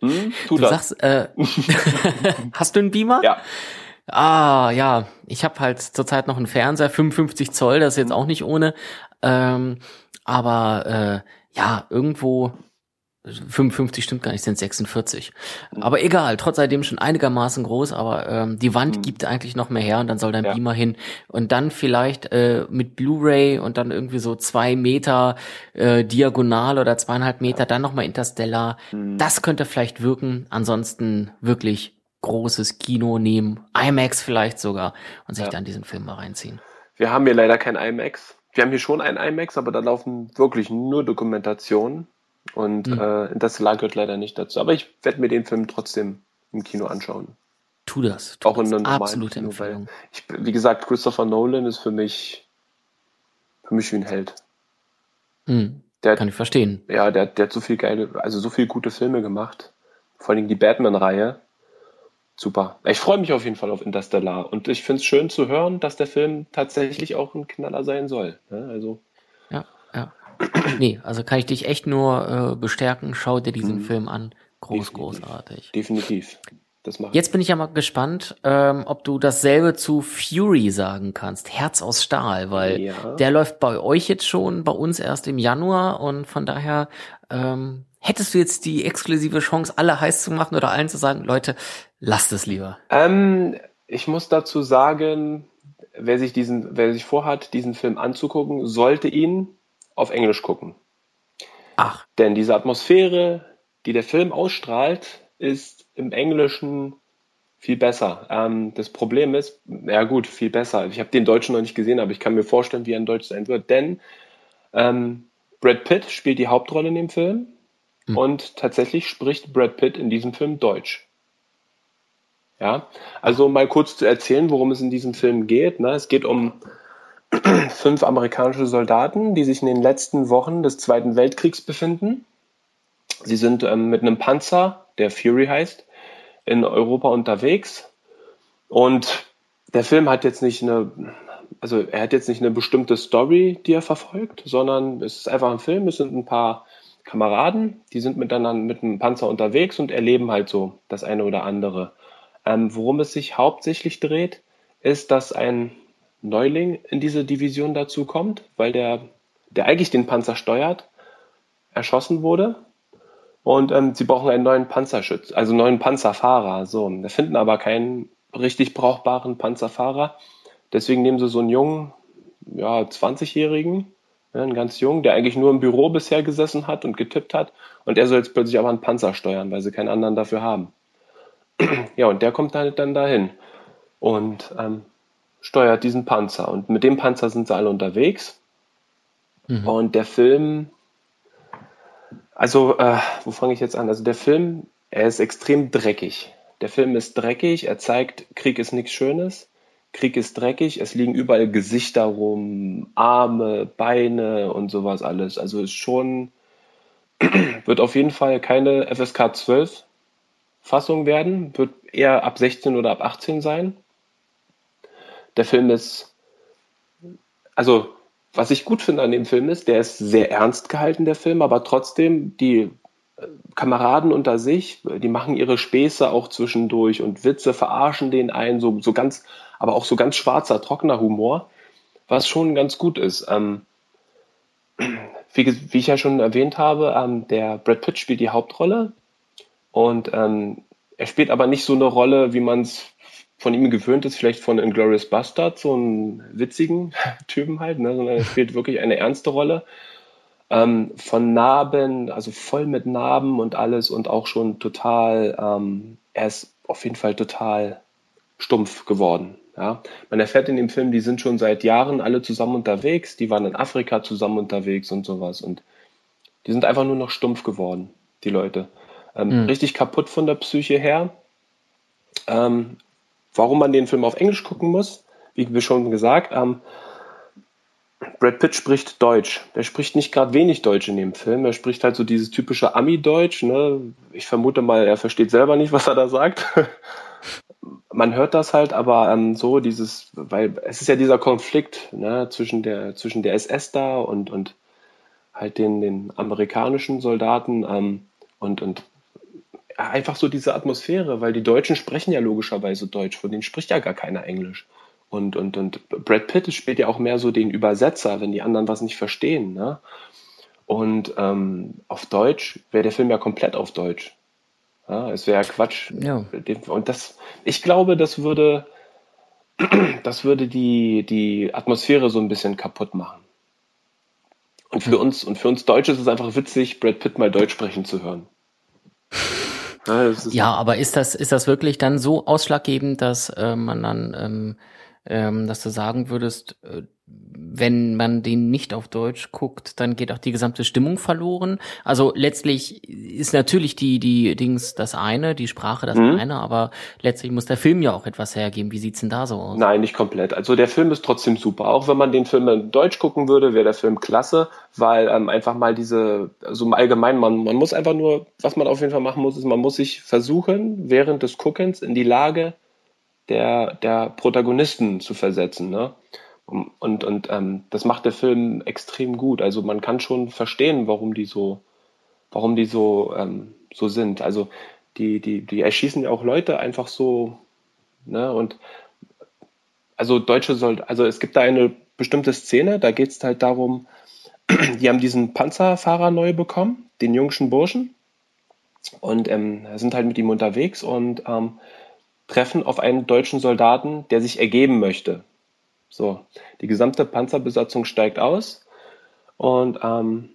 hm, tu *laughs* du das. sagst, äh, *laughs* hast du einen Beamer? Ja. Ah, ja. Ich habe halt zurzeit noch einen Fernseher, 55 Zoll, das ist jetzt auch nicht ohne. Ähm, aber äh, ja, irgendwo 55 stimmt gar nicht, sind 46. Mhm. Aber egal, trotz alledem schon einigermaßen groß, aber ähm, die Wand mhm. gibt eigentlich noch mehr her und dann soll dein ja. Beamer hin. Und dann vielleicht äh, mit Blu-ray und dann irgendwie so zwei Meter äh, diagonal oder zweieinhalb Meter, dann nochmal Interstellar. Mhm. Das könnte vielleicht wirken. Ansonsten wirklich großes Kino nehmen, IMAX vielleicht sogar und sich ja. dann diesen Film mal reinziehen. Wir haben hier leider kein IMAX. Wir haben hier schon ein IMAX, aber da laufen wirklich nur Dokumentationen. Und mhm. äh, Interstellar gehört leider nicht dazu. Aber ich werde mir den Film trotzdem im Kino anschauen. Tu das. Tu auch in einer absolute Kino, Empfehlung. Ich, wie gesagt, Christopher Nolan ist für mich für mich wie ein Held. Mhm. Der, Kann ich verstehen. Ja, der, der hat so viel geile, also so viele gute Filme gemacht. Vor allem die Batman-Reihe. Super. Ich freue mich auf jeden Fall auf Interstellar. Und ich finde es schön zu hören, dass der Film tatsächlich auch ein Knaller sein soll. Also. Nee, also kann ich dich echt nur äh, bestärken. Schau dir diesen mhm. Film an. Groß, Definitiv. großartig. Definitiv. Jetzt bin ich ja mal gespannt, ähm, ob du dasselbe zu Fury sagen kannst. Herz aus Stahl, weil ja. der läuft bei euch jetzt schon, bei uns erst im Januar und von daher ähm, hättest du jetzt die exklusive Chance, alle heiß zu machen oder allen zu sagen, Leute, lasst es lieber. Ähm, ich muss dazu sagen, wer sich diesen, wer sich vorhat, diesen Film anzugucken, sollte ihn auf Englisch gucken. Ach. Denn diese Atmosphäre, die der Film ausstrahlt, ist im Englischen viel besser. Ähm, das Problem ist, ja gut, viel besser. Ich habe den Deutschen noch nicht gesehen, aber ich kann mir vorstellen, wie er in Deutsch sein wird. Denn ähm, Brad Pitt spielt die Hauptrolle in dem Film hm. und tatsächlich spricht Brad Pitt in diesem Film Deutsch. Ja, also mal kurz zu erzählen, worum es in diesem Film geht. Ne? Es geht um fünf amerikanische Soldaten, die sich in den letzten Wochen des Zweiten Weltkriegs befinden. Sie sind ähm, mit einem Panzer, der Fury heißt, in Europa unterwegs. Und der Film hat jetzt nicht eine, also er hat jetzt nicht eine bestimmte Story, die er verfolgt, sondern es ist einfach ein Film. Es sind ein paar Kameraden, die sind miteinander mit einem Panzer unterwegs und erleben halt so das eine oder andere. Ähm, worum es sich hauptsächlich dreht, ist, dass ein Neuling in diese Division dazu kommt, weil der, der eigentlich den Panzer steuert, erschossen wurde. Und ähm, sie brauchen einen neuen Panzerschütz, also neuen Panzerfahrer. So, wir finden aber keinen richtig brauchbaren Panzerfahrer. Deswegen nehmen sie so einen jungen, ja, 20-Jährigen, ja, einen ganz jungen, der eigentlich nur im Büro bisher gesessen hat und getippt hat. Und er soll jetzt plötzlich aber einen Panzer steuern, weil sie keinen anderen dafür haben. *clears throat* ja, und der kommt halt dann dahin und ähm, steuert diesen Panzer. Und mit dem Panzer sind sie alle unterwegs. Mhm. Und der Film, also, äh, wo fange ich jetzt an? Also der Film, er ist extrem dreckig. Der Film ist dreckig, er zeigt, Krieg ist nichts Schönes. Krieg ist dreckig, es liegen überall Gesichter rum, Arme, Beine und sowas alles. Also ist schon, *clears throat* wird auf jeden Fall keine FSK 12 Fassung werden, wird eher ab 16 oder ab 18 sein. Der Film ist, also was ich gut finde an dem Film ist, der ist sehr ernst gehalten, der Film, aber trotzdem die äh, Kameraden unter sich, die machen ihre Späße auch zwischendurch und Witze verarschen den einen, so, so ganz, aber auch so ganz schwarzer, trockener Humor, was schon ganz gut ist. Ähm, *clears throat* wie, wie, ich ja schon erwähnt habe, ähm, der Brad Pitt spielt die Hauptrolle und ähm, er spielt aber nicht so eine Rolle, wie man es von ihm gewöhnt ist, vielleicht von Inglourious Bastard, so einen witzigen *laughs* Typen halt, ne, sondern er spielt wirklich eine ernste Rolle. Ähm, von Narben, also voll mit Narben und alles und auch schon total, ähm, er ist auf jeden Fall total stumpf geworden. Ja. Man erfährt in dem Film, die sind schon seit Jahren alle zusammen unterwegs, die waren in Afrika zusammen unterwegs und sowas und die sind einfach nur noch stumpf geworden, die Leute. Ähm, mhm. Richtig kaputt von der Psyche her. Ähm, Warum man den Film auf Englisch gucken muss, wie wir schon gesagt haben, Brad Pitt spricht Deutsch. Der spricht nicht gerade wenig Deutsch in dem Film. Er spricht halt so dieses typische Ami-Deutsch. Ne? Ich vermute mal, er versteht selber nicht, was er da sagt. *laughs* Man hört das halt, aber ähm, so dieses, weil es ist ja dieser Konflikt ne, zwischen der zwischen der SS da und und halt den den amerikanischen Soldaten ähm, und und einfach so diese Atmosphäre, weil die Deutschen sprechen ja logischerweise Deutsch, von denen spricht ja gar keiner Englisch. Und, und, und Brad Pitt spielt ja auch mehr so den Übersetzer, wenn die anderen was nicht verstehen. Ne? Und ähm, auf Deutsch wäre der Film ja komplett auf Deutsch. Ja, es wäre ja Quatsch. Ja. Und das, ich glaube, das würde, *clears throat* das würde die, die Atmosphäre so ein bisschen kaputt machen. Und für uns, und für uns Deutsche ist es einfach witzig, Brad Pitt mal Deutsch sprechen zu hören. *laughs* Ja, aber ist das, ist das wirklich dann so ausschlaggebend, dass äh, man dann, ähm, ähm, dass du sagen würdest, äh, wenn man den nicht auf Deutsch guckt, dann geht auch die gesamte Stimmung verloren. Also letztlich ist natürlich die, die Dings das eine, die Sprache das mhm. eine, aber letztlich muss der Film ja auch etwas hergeben. Wie sieht's denn da so aus? Nein, nicht komplett. Also der Film ist trotzdem super. Auch wenn man den Film in Deutsch gucken würde, wäre der Film klasse, weil ähm, einfach mal diese, so also im Allgemeinen, man, man muss einfach nur, was man auf jeden Fall machen muss, ist, man muss sich versuchen, während des Guckens in die Lage der, der Protagonisten zu versetzen. Ne? Und, und ähm, das macht der Film extrem gut. Also man kann schon verstehen, warum die so, warum die so, ähm, so sind. Also die, die, die erschießen ja auch Leute einfach so, ne? Und also Deutsche soll, also es gibt da eine bestimmte Szene, da geht es halt darum, die haben diesen Panzerfahrer neu bekommen, den jungschen Burschen, und ähm, sind halt mit ihm unterwegs und ähm, treffen auf einen deutschen Soldaten, der sich ergeben möchte. So, die gesamte Panzerbesatzung steigt aus und ähm,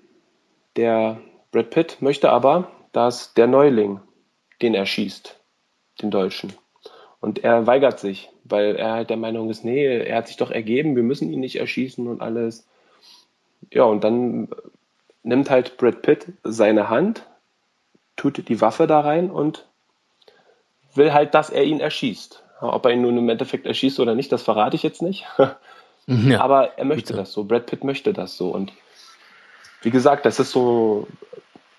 der Brad Pitt möchte aber, dass der Neuling den erschießt, den Deutschen. Und er weigert sich, weil er halt der Meinung ist, nee, er hat sich doch ergeben, wir müssen ihn nicht erschießen und alles. Ja, und dann nimmt halt Brad Pitt seine Hand, tut die Waffe da rein und will halt, dass er ihn erschießt. Ob er ihn nun im Endeffekt erschießt oder nicht, das verrate ich jetzt nicht. *laughs* ja, Aber er möchte bitte. das so. Brad Pitt möchte das so. Und wie gesagt, das ist so,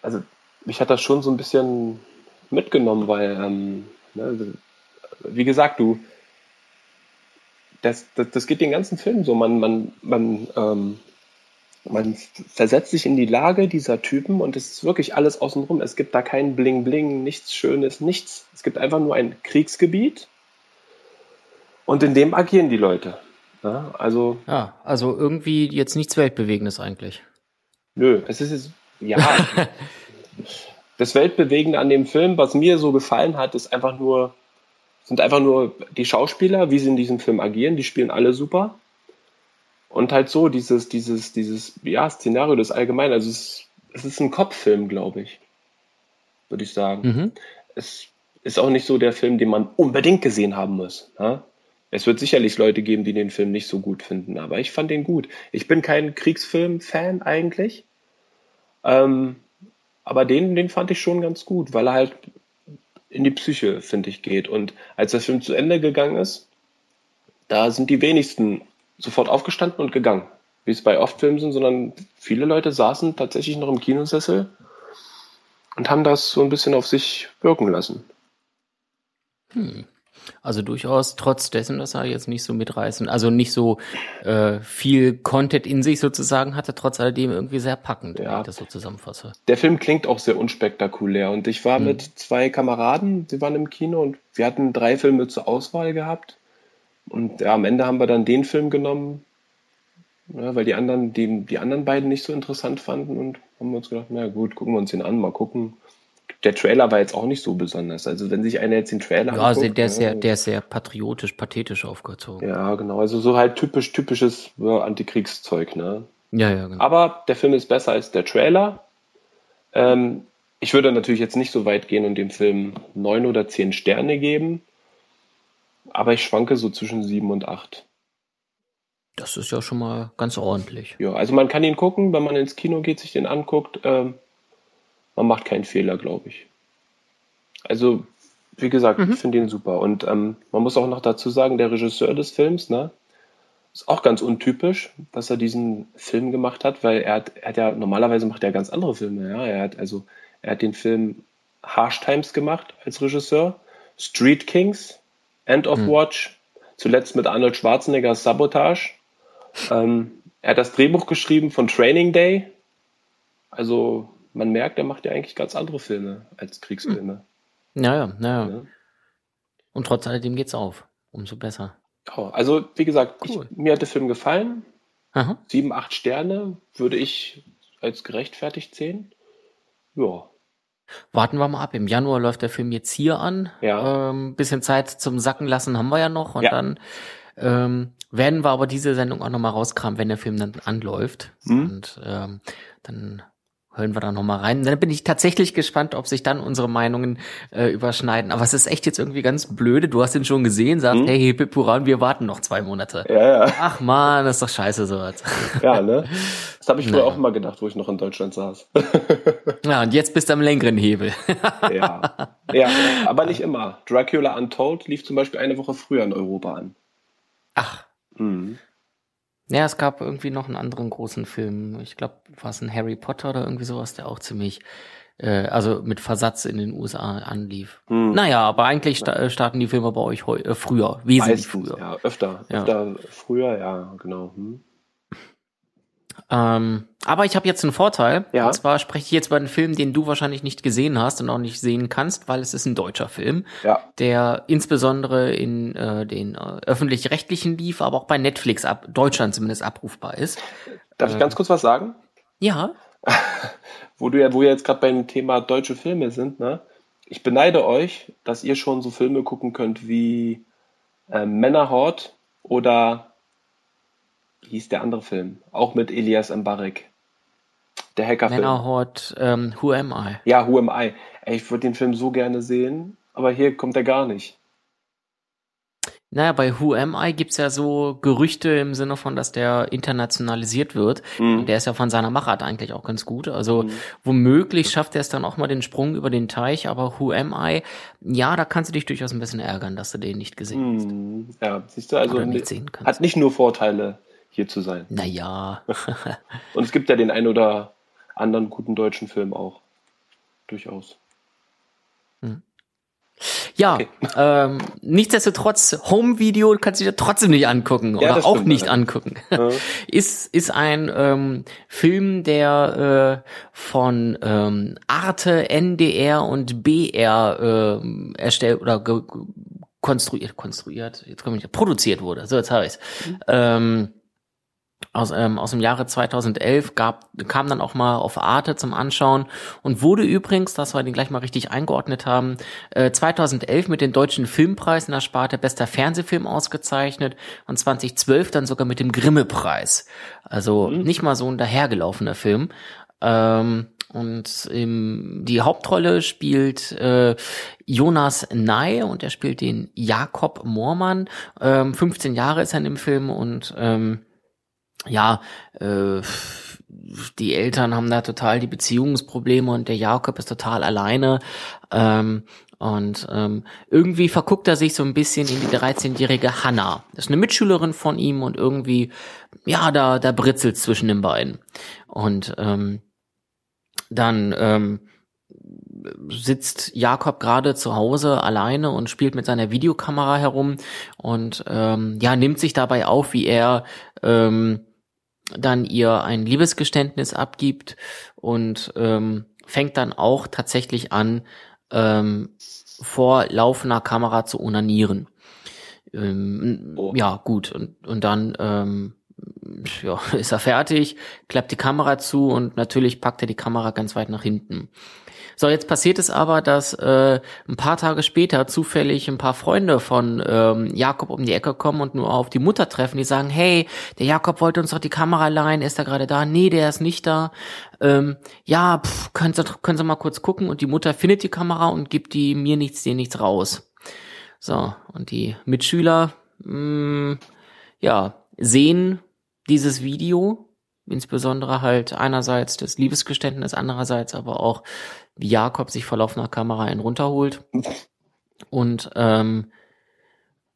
also mich hat das schon so ein bisschen mitgenommen, weil, ähm, ne, wie gesagt, du, das, das, das geht den ganzen Film so. Man, man, man, ähm, man versetzt sich in die Lage dieser Typen und es ist wirklich alles außenrum. Es gibt da kein Bling Bling, nichts Schönes, nichts. Es gibt einfach nur ein Kriegsgebiet und in dem agieren die Leute. Ja, also. Ja, also irgendwie jetzt nichts Weltbewegendes eigentlich. Nö, es ist jetzt, ja. *laughs* das Weltbewegende an dem Film, was mir so gefallen hat, ist einfach nur, sind einfach nur die Schauspieler, wie sie in diesem Film agieren, die spielen alle super. Und halt so, dieses, dieses, dieses, ja, Szenario, das allgemein, also es, es ist ein Kopffilm, glaube ich. Würde ich sagen. Mhm. Es ist auch nicht so der Film, den man unbedingt gesehen haben muss. Ja? Es wird sicherlich Leute geben, die den Film nicht so gut finden, aber ich fand den gut. Ich bin kein Kriegsfilm-Fan eigentlich, ähm, aber den, den fand ich schon ganz gut, weil er halt in die Psyche, finde ich, geht. Und als der Film zu Ende gegangen ist, da sind die wenigsten sofort aufgestanden und gegangen, wie es bei oft Filmen sind, sondern viele Leute saßen tatsächlich noch im Kinosessel und haben das so ein bisschen auf sich wirken lassen. Hm. Also durchaus trotz dessen, dass er jetzt nicht so mitreißen, also nicht so äh, viel Content in sich sozusagen hatte, trotz alledem irgendwie sehr packend, ja. wenn ich das so zusammenfasse. Der Film klingt auch sehr unspektakulär und ich war hm. mit zwei Kameraden, die waren im Kino und wir hatten drei Filme zur Auswahl gehabt und ja, am Ende haben wir dann den Film genommen, ja, weil die anderen, die, die anderen beiden nicht so interessant fanden und haben uns gedacht, na gut, gucken wir uns den an, mal gucken. Der Trailer war jetzt auch nicht so besonders. Also wenn sich einer jetzt den Trailer ja, anguckt, also der ist sehr, der ist sehr patriotisch, pathetisch aufgezogen. Ja, genau. Also so halt typisch, typisches ja, Antikriegszeug, ne? Ja, ja, genau. Aber der Film ist besser als der Trailer. Ähm, ich würde natürlich jetzt nicht so weit gehen und dem Film neun oder zehn Sterne geben. Aber ich schwanke so zwischen sieben und acht. Das ist ja schon mal ganz ordentlich. Ja, also man kann ihn gucken, wenn man ins Kino geht, sich den anguckt. Ähm, man macht keinen Fehler, glaube ich. Also, wie gesagt, mhm. ich finde ihn super. Und ähm, man muss auch noch dazu sagen, der Regisseur des Films, ne, ist auch ganz untypisch, dass er diesen Film gemacht hat, weil er hat, er hat ja, normalerweise macht er ganz andere Filme, ja. Er hat also, er hat den Film Harsh Times gemacht als Regisseur, Street Kings, End of mhm. Watch, zuletzt mit Arnold Schwarzenegger Sabotage. Ähm, er hat das Drehbuch geschrieben von Training Day. Also man merkt, er macht ja eigentlich ganz andere Filme als Kriegsfilme. Naja, hm. naja. Ja. Und trotz alledem geht's auf. Umso besser. Ja, also, wie gesagt, cool. ich, mir hat der Film gefallen. Aha. Sieben, acht Sterne würde ich als gerechtfertigt sehen. Ja. Warten wir mal ab. Im Januar läuft der Film jetzt hier an. Ja. Ähm, bisschen Zeit zum Sacken lassen haben wir ja noch. Und ja. dann ähm, werden wir aber diese Sendung auch nochmal rauskramen, wenn der Film dann anläuft. Mhm. Und ähm, dann hören wir da nochmal rein. Dann bin ich tatsächlich gespannt, ob sich dann unsere Meinungen äh, überschneiden. Aber es ist echt jetzt irgendwie ganz blöde. Du hast ihn schon gesehen, sagst, hm? hey, Pippuran, wir warten noch zwei Monate. Ja, ja. Ach man, das ist doch scheiße sowas. Ja, ne? Das habe ich früher naja. auch mal gedacht, wo ich noch in Deutschland saß. *laughs* ja, und jetzt bist du am längeren Hebel. ja. ja, aber nicht immer. Dracula Untold lief zum Beispiel eine Woche früher in Europa an. Ach. Mhm. Ja, es gab irgendwie noch einen anderen großen Film. Ich glaube, war es ein Harry Potter oder irgendwie sowas, der auch ziemlich, äh, also mit Versatz in den USA anlief. Hm. Naja, aber eigentlich sta äh, starten die Filme bei euch heu äh, früher, wesentlich Meistens, früher. Ja, öfter, öfter ja. früher, ja, genau. Hm. Ähm, aber ich habe jetzt einen Vorteil. Ja. Und zwar spreche ich jetzt über einen Film, den du wahrscheinlich nicht gesehen hast und auch nicht sehen kannst, weil es ist ein deutscher Film, ja. der insbesondere in äh, den äh, öffentlich-rechtlichen lief, aber auch bei Netflix ab Deutschland zumindest abrufbar ist. Darf ich ganz kurz was sagen? Ja. *laughs* wo du ja, wo wir jetzt gerade beim Thema deutsche Filme sind, ne? Ich beneide euch, dass ihr schon so Filme gucken könnt wie äh, Männerhort oder wie hieß der andere Film? Auch mit Elias Mbarek. Der Hackerfilm. Männerhort, ähm, Who Am I? Ja, Who Am I. Ey, ich würde den Film so gerne sehen, aber hier kommt er gar nicht. Naja, bei Who Am I gibt's ja so Gerüchte im Sinne von, dass der internationalisiert wird. Mhm. Und der ist ja von seiner Machart eigentlich auch ganz gut. Also mhm. womöglich schafft er es dann auch mal den Sprung über den Teich, aber Who Am I, ja, da kannst du dich durchaus ein bisschen ärgern, dass du den nicht gesehen hast. Mhm. Ja, siehst du, also nicht hat nicht nur Vorteile hier zu sein. Naja. *laughs* Und es gibt ja den ein oder anderen guten deutschen Film auch. Durchaus. Hm. Ja, okay. *laughs* ähm, nichtsdestotrotz, Home-Video kannst du dir trotzdem nicht angucken ja, oder auch nicht ja. angucken. Ja. *laughs* ist, ist ein ähm, Film, der äh, von ähm, Arte, NDR und BR äh, erstellt oder konstruiert, konstruiert, jetzt komme ich, produziert wurde. So, jetzt habe ich's. Mhm. Ähm, aus, ähm, aus dem Jahre 2011 gab, kam dann auch mal auf Arte zum Anschauen und wurde übrigens, das wir den gleich mal richtig eingeordnet haben, äh, 2011 mit dem Deutschen Filmpreis in der Sparte Bester Fernsehfilm ausgezeichnet und 2012 dann sogar mit dem Grimme-Preis. Also mhm. nicht mal so ein dahergelaufener Film. Ähm, und ähm, die Hauptrolle spielt äh, Jonas Ney und er spielt den Jakob Moormann. Ähm, 15 Jahre ist er in dem Film und ähm, ja, äh, die Eltern haben da total die Beziehungsprobleme und der Jakob ist total alleine. Ähm, und ähm, irgendwie verguckt er sich so ein bisschen in die 13-jährige Hannah. Das ist eine Mitschülerin von ihm und irgendwie, ja, da, da britzelt zwischen den beiden. Und ähm, dann ähm, sitzt Jakob gerade zu Hause alleine und spielt mit seiner Videokamera herum und ähm, ja nimmt sich dabei auf, wie er ähm, dann ihr ein Liebesgeständnis abgibt und ähm, fängt dann auch tatsächlich an, ähm, vor laufender Kamera zu onanieren. Ähm, oh. Ja, gut. Und, und dann ähm, ja, *laughs* ist er fertig, klappt die Kamera zu und natürlich packt er die Kamera ganz weit nach hinten. So, jetzt passiert es aber, dass äh, ein paar Tage später zufällig ein paar Freunde von ähm, Jakob um die Ecke kommen und nur auf die Mutter treffen. Die sagen, hey, der Jakob wollte uns doch die Kamera leihen, ist er gerade da? Nee, der ist nicht da. Ähm, ja, pff, können, Sie, können Sie mal kurz gucken. Und die Mutter findet die Kamera und gibt die mir nichts, dir nichts raus. So, und die Mitschüler, mh, mm, ja, sehen dieses Video, insbesondere halt einerseits das Liebesgeständnis, andererseits aber auch wie Jakob sich vor laufender Kamera einen runterholt. Und ähm,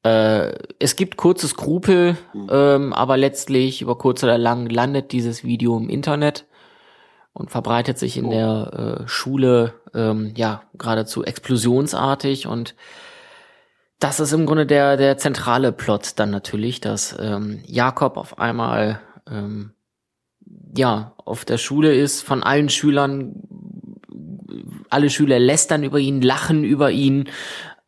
äh, es gibt kurze Skrupel, mhm. ähm, aber letztlich über kurz oder lang landet dieses Video im Internet und verbreitet sich in oh. der äh, Schule ähm, ja geradezu explosionsartig und das ist im Grunde der der zentrale Plot dann natürlich, dass ähm, Jakob auf einmal ähm, ja auf der Schule ist, von allen Schülern alle Schüler lästern über ihn, lachen über ihn.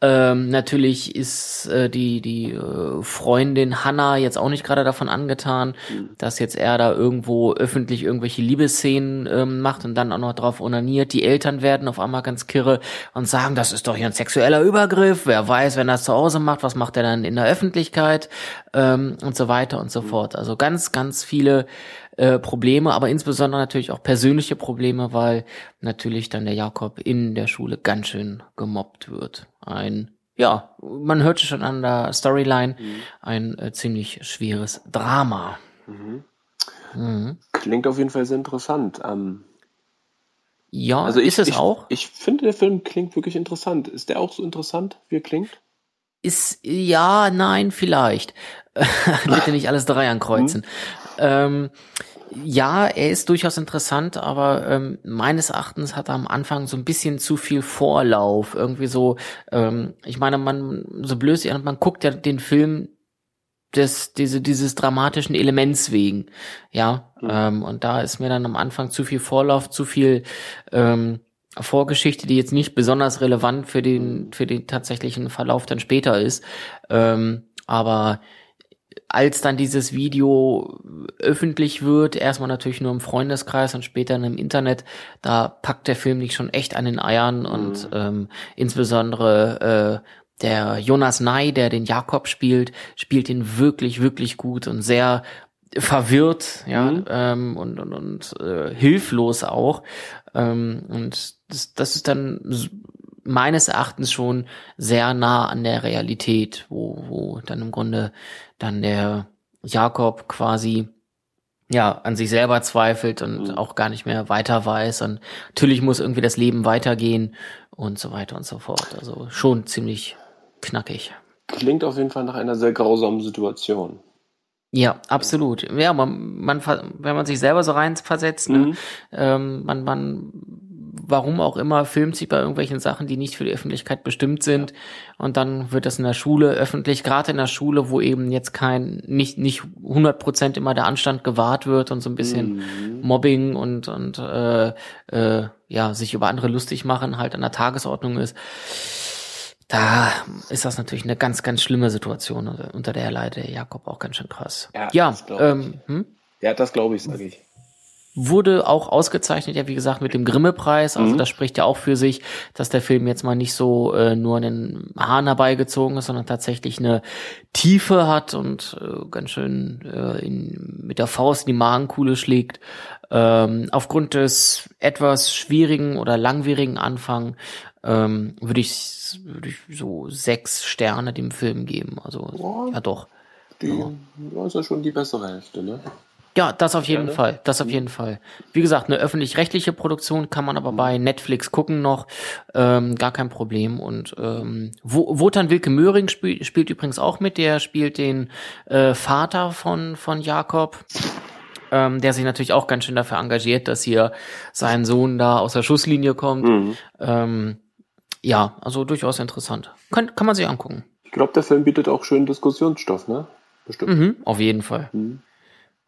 Ähm, natürlich ist äh, die die äh, Freundin Hannah jetzt auch nicht gerade davon angetan, dass jetzt er da irgendwo öffentlich irgendwelche Liebesszenen ähm, macht und dann auch noch drauf onaniert. Die Eltern werden auf einmal ganz kirre und sagen, das ist doch hier ein sexueller Übergriff. Wer weiß, wenn er es zu Hause macht, was macht er dann in der Öffentlichkeit ähm, und so weiter und so fort. Also ganz ganz viele äh, Probleme, aber insbesondere natürlich auch persönliche Probleme, weil natürlich dann der Jakob in der Schule ganz schön gemobbt wird. Ein ja, man hört schon an der Storyline, mhm. ein äh, ziemlich schweres Drama. Mhm. Mhm. Klingt auf jeden Fall sehr interessant. Ähm, ja, also ist ich, es ich, auch? Ich finde, der Film klingt wirklich interessant. Ist der auch so interessant, wie er klingt? Ist ja, nein, vielleicht. *laughs* Bitte nicht alles drei ankreuzen. Ähm, ja, er ist durchaus interessant, aber ähm, meines Erachtens hat er am Anfang so ein bisschen zu viel Vorlauf. Irgendwie so, ähm, ich meine, man, so blöd, man guckt ja den Film des, diese, dieses dramatischen Elements wegen. Ja, mhm. ähm, und da ist mir dann am Anfang zu viel Vorlauf, zu viel ähm, Vorgeschichte, die jetzt nicht besonders relevant für den, für den tatsächlichen Verlauf dann später ist. Ähm, aber als dann dieses Video öffentlich wird, erstmal natürlich nur im Freundeskreis und später im Internet, da packt der Film nicht schon echt an den Eiern mhm. und ähm, insbesondere äh, der Jonas Ney, der den Jakob spielt, spielt ihn wirklich, wirklich gut und sehr verwirrt, ja, mhm. ähm, und, und, und äh, hilflos auch. Ähm, und das, das ist dann meines Erachtens schon sehr nah an der Realität, wo, wo dann im Grunde dann der Jakob quasi ja an sich selber zweifelt und mhm. auch gar nicht mehr weiter weiß und natürlich muss irgendwie das Leben weitergehen und so weiter und so fort. Also schon ziemlich knackig. Klingt auf jeden Fall nach einer sehr grausamen Situation. Ja, absolut. Ja, man, man wenn man sich selber so reinversetzt, ne, mhm. ähm, man, man warum auch immer, filmt sich bei irgendwelchen Sachen, die nicht für die Öffentlichkeit bestimmt sind. Und dann wird das in der Schule öffentlich, gerade in der Schule, wo eben jetzt kein, nicht, nicht 100 Prozent immer der Anstand gewahrt wird und so ein bisschen mhm. Mobbing und, und, äh, äh, ja, sich über andere lustig machen halt an der Tagesordnung ist. Da ist das natürlich eine ganz, ganz schlimme Situation, unter der leidet Jakob auch ganz schön krass. Ja, ja, ähm, hm? ja das glaube ich, sage ich. Wurde auch ausgezeichnet, ja wie gesagt, mit dem Grimme-Preis. Also mhm. das spricht ja auch für sich, dass der Film jetzt mal nicht so äh, nur einen Hahn herbeigezogen ist, sondern tatsächlich eine Tiefe hat und äh, ganz schön äh, in, mit der Faust in die Magenkuhle schlägt. Ähm, aufgrund des etwas schwierigen oder langwierigen Anfang ähm, würde ich, würd ich so sechs Sterne dem Film geben. Also Boah, ja doch. Die ja. ist ja schon die bessere Hälfte, ne? Ja, das auf jeden Gerne. Fall. Das auf mhm. jeden Fall. Wie gesagt, eine öffentlich-rechtliche Produktion kann man aber bei Netflix gucken noch. Ähm, gar kein Problem. Und ähm, Wotan Wilke Möhring spiel, spielt übrigens auch mit. Der spielt den äh, Vater von, von Jakob. Ähm, der sich natürlich auch ganz schön dafür engagiert, dass hier sein Sohn da aus der Schusslinie kommt. Mhm. Ähm, ja, also durchaus interessant. Kann, kann man sich angucken. Ich glaube, der Film bietet auch schönen Diskussionsstoff, ne? Bestimmt. Mhm, auf jeden Fall. Mhm.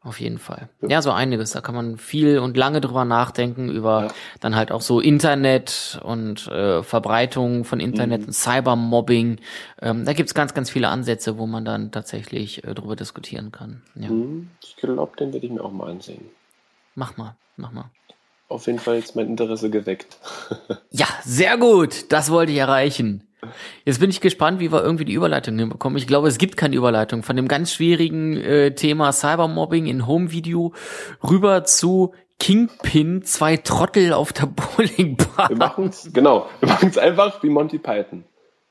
Auf jeden Fall. Ja. ja. so einiges. Da kann man viel und lange drüber nachdenken, über ja. dann halt auch so Internet und äh, Verbreitung von Internet mhm. und Cybermobbing. Ähm, da gibt's ganz, ganz viele Ansätze, wo man dann tatsächlich äh, drüber diskutieren kann. Ja. Mhm. Ich glaube, den werde ich mir auch mal ansehen. Mach mal, mach mal. Auf jeden Fall jetzt mein Interesse geweckt. *laughs* ja, sehr gut. Das wollte ich erreichen. Jetzt bin ich gespannt, wie wir irgendwie die Überleitung hinbekommen. Ich glaube, es gibt keine Überleitung von dem ganz schwierigen äh, Thema Cybermobbing in Home-Video rüber zu Kingpin, zwei Trottel auf der *laughs* Bowlingbahn. Wir machen es, genau, wir machen es einfach wie Monty Python.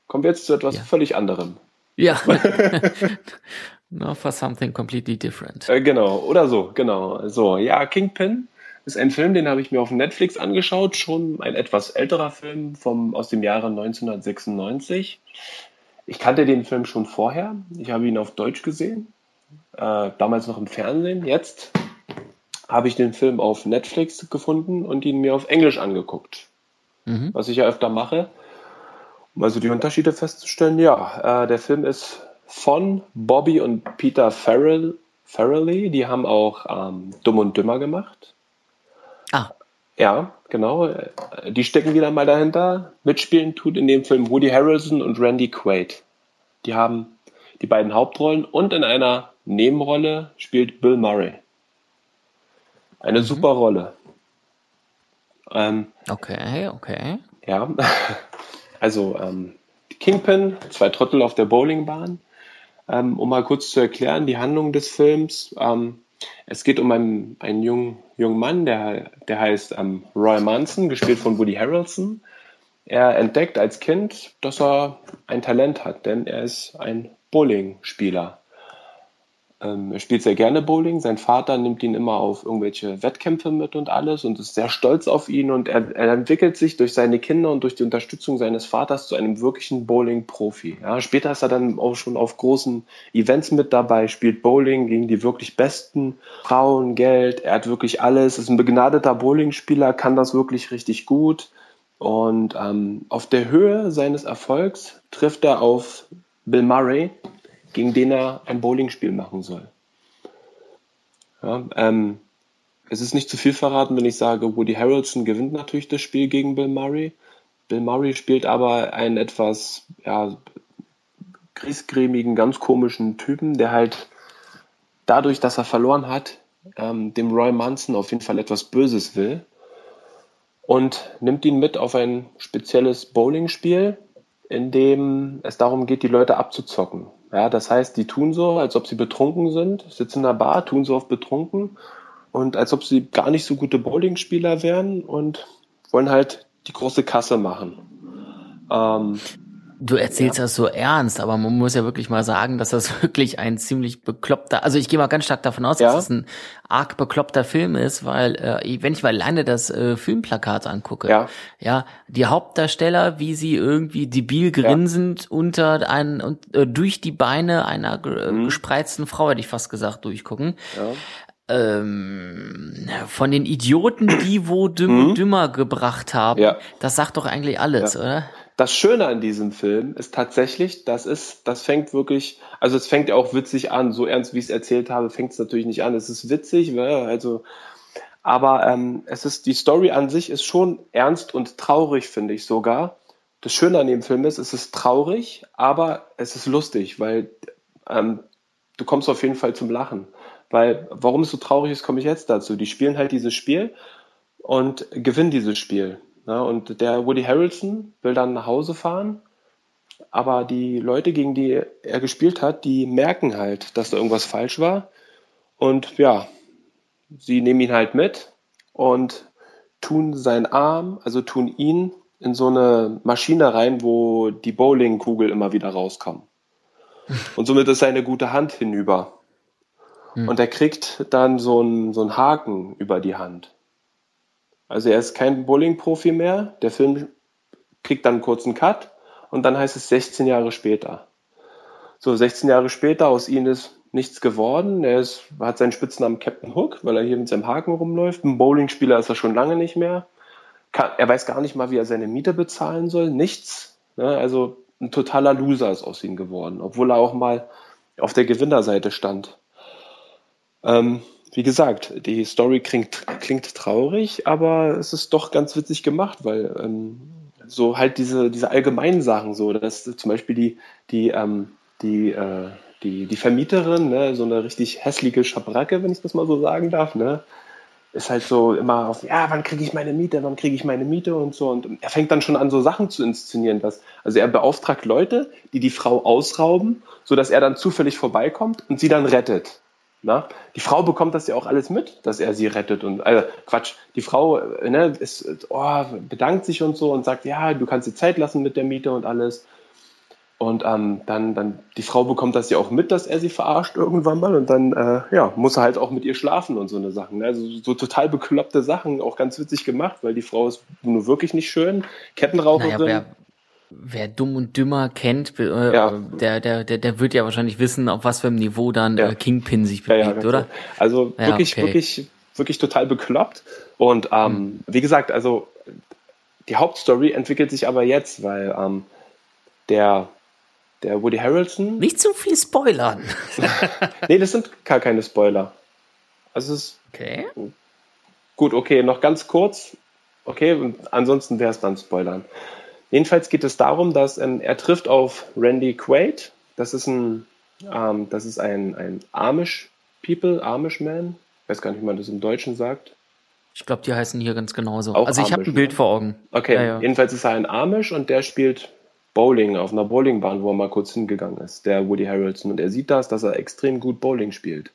Kommen wir jetzt zu etwas ja. völlig anderem. Ja. *laughs* no, for something completely different. Äh, genau, oder so, genau. So, ja, Kingpin ist ein Film, den habe ich mir auf Netflix angeschaut, schon ein etwas älterer Film vom, aus dem Jahre 1996. Ich kannte den Film schon vorher. Ich habe ihn auf Deutsch gesehen, äh, damals noch im Fernsehen. Jetzt habe ich den Film auf Netflix gefunden und ihn mir auf Englisch angeguckt. Mhm. Was ich ja öfter mache, um also die Unterschiede festzustellen. Ja, äh, der Film ist von Bobby und Peter Farrell, Farrelly. Die haben auch ähm, Dumm und Dümmer gemacht. Ah. Ja, genau. Die stecken wieder mal dahinter. Mitspielen tut in dem Film Woody Harrelson und Randy Quaid. Die haben die beiden Hauptrollen und in einer Nebenrolle spielt Bill Murray. Eine mhm. super Rolle. Ähm, okay, okay. Ja, *laughs* also ähm, Kingpin, zwei Trottel auf der Bowlingbahn. Ähm, um mal kurz zu erklären, die Handlung des Films. Ähm, es geht um einen, einen jungen, jungen Mann, der, der heißt ähm, Roy Manson, gespielt von Woody Harrelson. Er entdeckt als Kind, dass er ein Talent hat, denn er ist ein Bowling-Spieler. Ähm, er spielt sehr gerne Bowling. Sein Vater nimmt ihn immer auf irgendwelche Wettkämpfe mit und alles und ist sehr stolz auf ihn. Und er, er entwickelt sich durch seine Kinder und durch die Unterstützung seines Vaters zu einem wirklichen Bowling-Profi. Ja, später ist er dann auch schon auf großen Events mit dabei, spielt Bowling gegen die wirklich besten Frauen, Geld. Er hat wirklich alles. Ist ein begnadeter Bowlingspieler, kann das wirklich richtig gut. Und ähm, auf der Höhe seines Erfolgs trifft er auf Bill Murray, gegen den er ein Bowlingspiel machen soll. Ja, ähm, es ist nicht zu viel verraten, wenn ich sage, Woody Harrelson gewinnt natürlich das Spiel gegen Bill Murray. Bill Murray spielt aber einen etwas ja, griesgrämigen, ganz komischen Typen, der halt dadurch, dass er verloren hat, ähm, dem Roy Manson auf jeden Fall etwas Böses will und nimmt ihn mit auf ein spezielles Bowlingspiel, in dem es darum geht, die Leute abzuzocken. Ja, das heißt, die tun so, als ob sie betrunken sind, sitzen in der Bar, tun so oft betrunken und als ob sie gar nicht so gute Bowlingspieler wären und wollen halt die große Kasse machen. Ähm, Du erzählst ja. das so ernst, aber man muss ja wirklich mal sagen, dass das *laughs* wirklich ein ziemlich bekloppter, also ich gehe mal ganz stark davon aus, ja. dass es ein arg bekloppter Film ist, weil äh, wenn ich mal alleine das äh, Filmplakat angucke, ja. ja, die Hauptdarsteller, wie sie irgendwie debil grinsend unter ein und äh, durch die Beine einer äh, mhm. gespreizten Frau, hätte ich fast gesagt, durchgucken. Ähm, von den Idioten, die wo Düm mhm. Dümmer gebracht haben, ja. das sagt doch eigentlich alles, oder? Das Schöne an diesem Film ist tatsächlich, das ist, das fängt wirklich, also es fängt ja auch witzig an. So ernst wie ich es erzählt habe, fängt es natürlich nicht an. Es ist witzig, ne? also, aber ähm, es ist die Story an sich ist schon ernst und traurig, finde ich sogar. Das Schöne an dem Film ist, es ist traurig, aber es ist lustig, weil ähm, du kommst auf jeden Fall zum Lachen Weil, warum es so traurig ist, komme ich jetzt dazu. Die spielen halt dieses Spiel und gewinnen dieses Spiel. Ja, und der Woody Harrelson will dann nach Hause fahren, aber die Leute, gegen die er gespielt hat, die merken halt, dass da irgendwas falsch war. Und ja, sie nehmen ihn halt mit und tun seinen Arm, also tun ihn in so eine Maschine rein, wo die Bowlingkugel immer wieder rauskommt. *laughs* Und somit ist seine gute Hand hinüber. Hm. Und er kriegt dann so einen, so einen Haken über die Hand. Also er ist kein Bowling-Profi mehr. Der Film kriegt dann einen kurzen Cut und dann heißt es 16 Jahre später. So, 16 Jahre später, aus ihm ist nichts geworden. Er ist, hat seinen Spitznamen Captain Hook, weil er hier mit seinem Haken rumläuft. Ein Bowlingspieler ist er schon lange nicht mehr. Kann, er weiß gar nicht mal, wie er seine Miete bezahlen soll. Nichts. Ne? Also ein totaler Loser ist aus ihm geworden, obwohl er auch mal auf der Gewinnerseite stand. Ähm, wie gesagt, die Story klingt, klingt traurig, aber es ist doch ganz witzig gemacht, weil ähm, so halt diese, diese allgemeinen Sachen, so, dass zum Beispiel die, die, ähm, die, äh, die, die Vermieterin, ne, so eine richtig hässliche Schabracke, wenn ich das mal so sagen darf, ne, ist halt so immer auf, ja, wann kriege ich meine Miete, wann kriege ich meine Miete und so. Und er fängt dann schon an, so Sachen zu inszenieren. Dass, also er beauftragt Leute, die die Frau ausrauben, sodass er dann zufällig vorbeikommt und sie dann rettet. Na? Die Frau bekommt das ja auch alles mit, dass er sie rettet und also Quatsch, die Frau ne, ist, oh, bedankt sich und so und sagt, ja, du kannst dir Zeit lassen mit der Miete und alles. Und ähm, dann, dann, die Frau bekommt das ja auch mit, dass er sie verarscht irgendwann mal und dann äh, ja, muss er halt auch mit ihr schlafen und so eine Sachen. Ne? Also so total bekloppte Sachen, auch ganz witzig gemacht, weil die Frau ist nur wirklich nicht schön. Kettenraucherin. Naja, wer dumm und dümmer kennt, äh, ja. der, der, der, der wird ja wahrscheinlich wissen, auf was für einem Niveau dann ja. äh, Kingpin sich bewegt, ja, oder? Also wirklich, okay. wirklich, wirklich total bekloppt. Und ähm, hm. wie gesagt, also die Hauptstory entwickelt sich aber jetzt, weil ähm, der, der Woody Harrelson. Nicht zu viel spoilern. *laughs* nee, das sind gar keine Spoiler. Also es ist. Okay. Gut, okay, noch ganz kurz. Okay, ansonsten wäre es dann Spoilern. Jedenfalls geht es darum, dass ähm, er trifft auf Randy Quaid. Das ist ein, ähm, das ist ein, ein Amish People, Amish Man. Ich weiß gar nicht, wie man das im Deutschen sagt. Ich glaube, die heißen hier ganz genauso. Auch also ich habe ein Bild ne? vor Augen. Okay, ja, ja. jedenfalls ist er ein Amish und der spielt Bowling auf einer Bowlingbahn, wo er mal kurz hingegangen ist, der Woody Harrelson. Und er sieht das, dass er extrem gut Bowling spielt.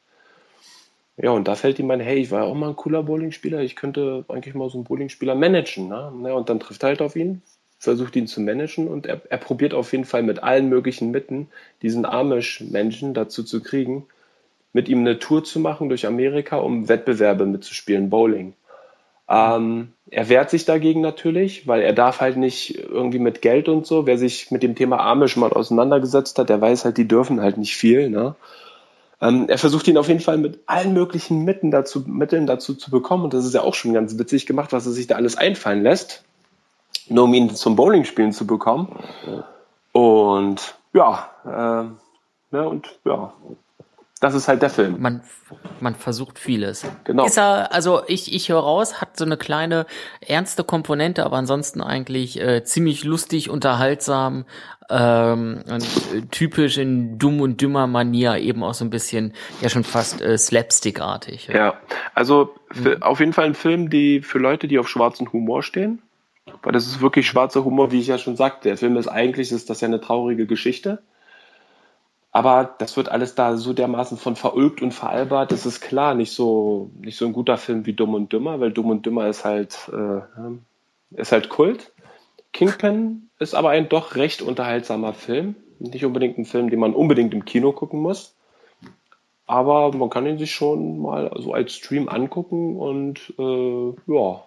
Ja, und da fällt ihm ein, hey, ich war ja auch mal ein cooler Bowlingspieler, ich könnte eigentlich mal so einen Bowlingspieler managen. Ne? Ja, und dann trifft er halt auf ihn, versucht ihn zu managen und er, er probiert auf jeden Fall mit allen möglichen Mitteln, diesen Amish-Menschen dazu zu kriegen, mit ihm eine Tour zu machen durch Amerika, um Wettbewerbe mitzuspielen, Bowling. Ähm, er wehrt sich dagegen natürlich, weil er darf halt nicht irgendwie mit Geld und so. Wer sich mit dem Thema Amish mal auseinandergesetzt hat, der weiß halt, die dürfen halt nicht viel. Ne? Ähm, er versucht ihn auf jeden Fall mit allen möglichen Mitteln dazu, Mitteln dazu zu bekommen. Und das ist ja auch schon ganz witzig gemacht, was er sich da alles einfallen lässt nur um ihn zum Bowling spielen zu bekommen. Und ja, äh, ne, und ja, das ist halt der Film. Man, man versucht vieles. Genau. Ist er, also ich, ich höre raus, hat so eine kleine ernste Komponente, aber ansonsten eigentlich äh, ziemlich lustig, unterhaltsam, ähm, und, äh, typisch in dumm und dümmer Manier eben auch so ein bisschen, ja schon fast äh, slapstickartig. Ja, ja also für, mhm. auf jeden Fall ein Film, die für Leute, die auf schwarzen Humor stehen, weil das ist wirklich schwarzer Humor, wie ich ja schon sagte. Der Film ist eigentlich, ist das ja eine traurige Geschichte. Aber das wird alles da so dermaßen von verulgt und veralbert. Das ist klar nicht so, nicht so ein guter Film wie Dumm und Dümmer, weil Dumm und Dümmer ist halt, äh, ist halt Kult. Kingpin ist aber ein doch recht unterhaltsamer Film. Nicht unbedingt ein Film, den man unbedingt im Kino gucken muss. Aber man kann ihn sich schon mal so als Stream angucken und äh, ja,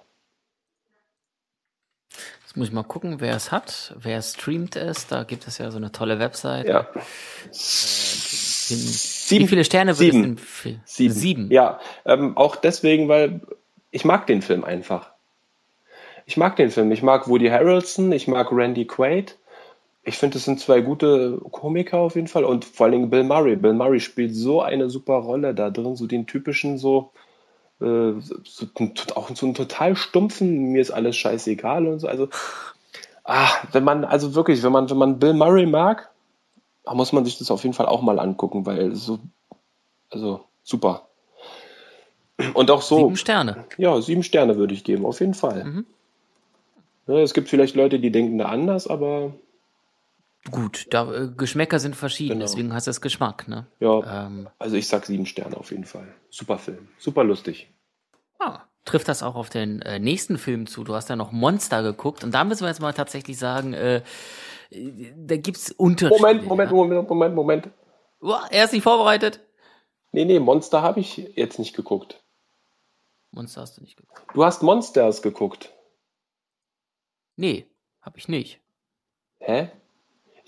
Jetzt muss ich mal gucken, wer es hat, wer streamt es. Da gibt es ja so eine tolle Website. Ja. Äh, Sieben, wie viele Sterne wird Sieben. es denn? Sieben. Sieben. Ja, ähm, auch deswegen, weil ich mag den Film einfach. Ich mag den Film. Ich mag Woody Harrelson, ich mag Randy Quaid. Ich finde, es sind zwei gute Komiker auf jeden Fall und vor allen Dingen Bill Murray. Bill Murray spielt so eine super Rolle da drin, so den typischen so äh, so, auch so einen total stumpfen, mir ist alles scheißegal und so. Also, ach, wenn man, also wirklich, wenn man, wenn man Bill Murray mag, muss man sich das auf jeden Fall auch mal angucken, weil so, also super. Und auch so. Sieben Sterne. Ja, sieben Sterne würde ich geben, auf jeden Fall. Mhm. Ja, es gibt vielleicht Leute, die denken da anders, aber. Gut, da, äh, Geschmäcker sind verschieden, genau. deswegen hast du das Geschmack, ne? Ja. Ähm, also ich sag sieben Sterne auf jeden Fall. Super Film. Super lustig. Ah, trifft das auch auf den äh, nächsten Film zu? Du hast ja noch Monster geguckt und da müssen wir jetzt mal tatsächlich sagen, äh, da gibt's Unterschiede. Moment, Moment, ja? Moment, Moment, Moment. Oh, er ist nicht vorbereitet. Nee, nee, Monster habe ich jetzt nicht geguckt. Monster hast du nicht geguckt. Du hast Monsters geguckt. Nee, habe ich nicht. Hä?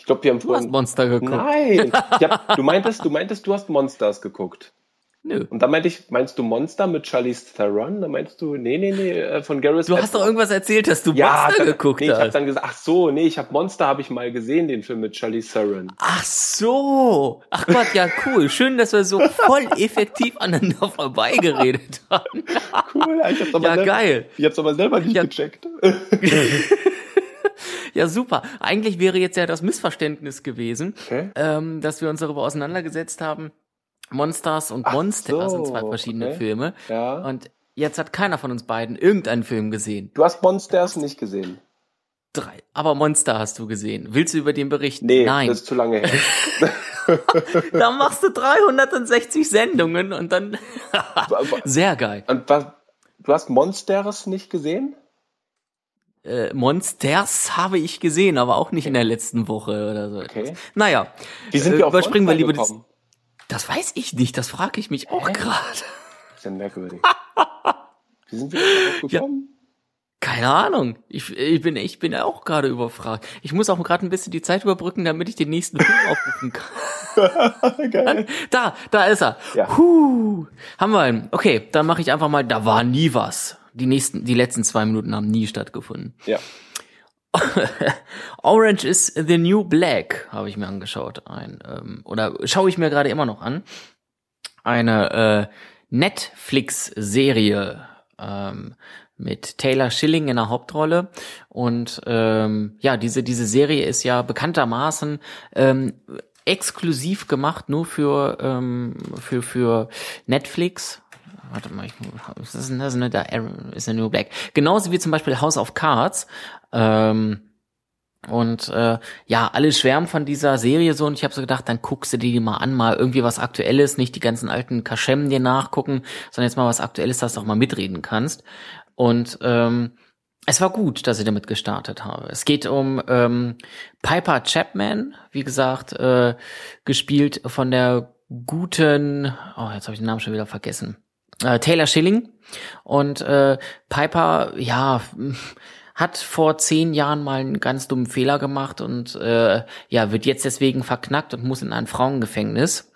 Ich glaube, wir haben vorhin. Du hast Monster geguckt. Nein. *laughs* Hab, du meintest, du meintest, du hast Monsters geguckt. Nö. Und da meinte ich, meinst du Monster mit Charlize Theron? Da meinst du, nee, nee, nee, äh, von Gareth Du hast doch irgendwas erzählt, dass du ja, Monster dann, geguckt nee, hast. Ich habe dann gesagt, ach so, nee, ich habe Monster habe ich mal gesehen, den Film mit Charlize Theron. Ach so. Ach Gott, ja cool. Schön, dass wir so voll effektiv aneinander vorbeigeredet haben. cool, ich hab's aber ja, selber, geil. Ich hab's aber selber nicht ja. gecheckt. *laughs* *laughs* Ja, super. Eigentlich wäre jetzt ja das Missverständnis gewesen, okay. ähm, dass wir uns darüber auseinandergesetzt haben, Monsters und Monster so, sind zwei verschiedene okay. Filme. Ja. Und jetzt hat keiner von uns beiden irgendeinen Film gesehen. Du hast Monsters nicht gesehen. Drei. Aber Monster hast du gesehen. Willst du über den berichten? Nee, Nein. das ist zu lange her. *laughs* da machst du 360 Sendungen und dann *laughs* sehr geil. Und was, du hast Monsters nicht gesehen? Äh, Monsters habe ich gesehen, aber auch nicht in der letzten Woche oder so. Okay. Naja, wie sind wir äh, auf überspringen wir lieber gekommen? Das weiß ich nicht, das frage ich mich auch gerade. Ist ja merkwürdig. *laughs* Wie sind wir darauf gekommen? Ja, keine Ahnung. Ich, ich bin ich bin auch gerade überfragt. Ich muss auch gerade ein bisschen die Zeit überbrücken, damit ich den nächsten Film *laughs* aufrufen kann. *laughs* Geil. Da, da ist er. Ja. Huh, haben wir ihn. Okay, dann mache ich einfach mal, da war nie was. Die nächsten, die letzten zwei Minuten haben nie stattgefunden. Ja. *laughs* Orange is the New Black habe ich mir angeschaut. Ein, ähm, oder schaue ich mir gerade immer noch an. Eine äh, Netflix-Serie ähm, mit Taylor Schilling in der Hauptrolle. Und ähm, ja, diese, diese Serie ist ja bekanntermaßen ähm, exklusiv gemacht, nur für, ähm, für, für Netflix warte mal, ich, das ist, das ist, eine, da ist eine New Black. Genauso wie zum Beispiel House of Cards. Ähm, und äh, ja, alle schwärmen von dieser Serie so und ich habe so gedacht, dann guckst du die mal an, mal irgendwie was Aktuelles, nicht die ganzen alten Kaschem dir nachgucken, sondern jetzt mal was Aktuelles, dass du auch mal mitreden kannst. Und ähm, es war gut, dass ich damit gestartet habe. Es geht um ähm, Piper Chapman, wie gesagt, äh, gespielt von der guten, oh, jetzt habe ich den Namen schon wieder vergessen äh, Taylor Schilling. Und äh, Piper, ja, hat vor zehn Jahren mal einen ganz dummen Fehler gemacht und äh, ja, wird jetzt deswegen verknackt und muss in ein Frauengefängnis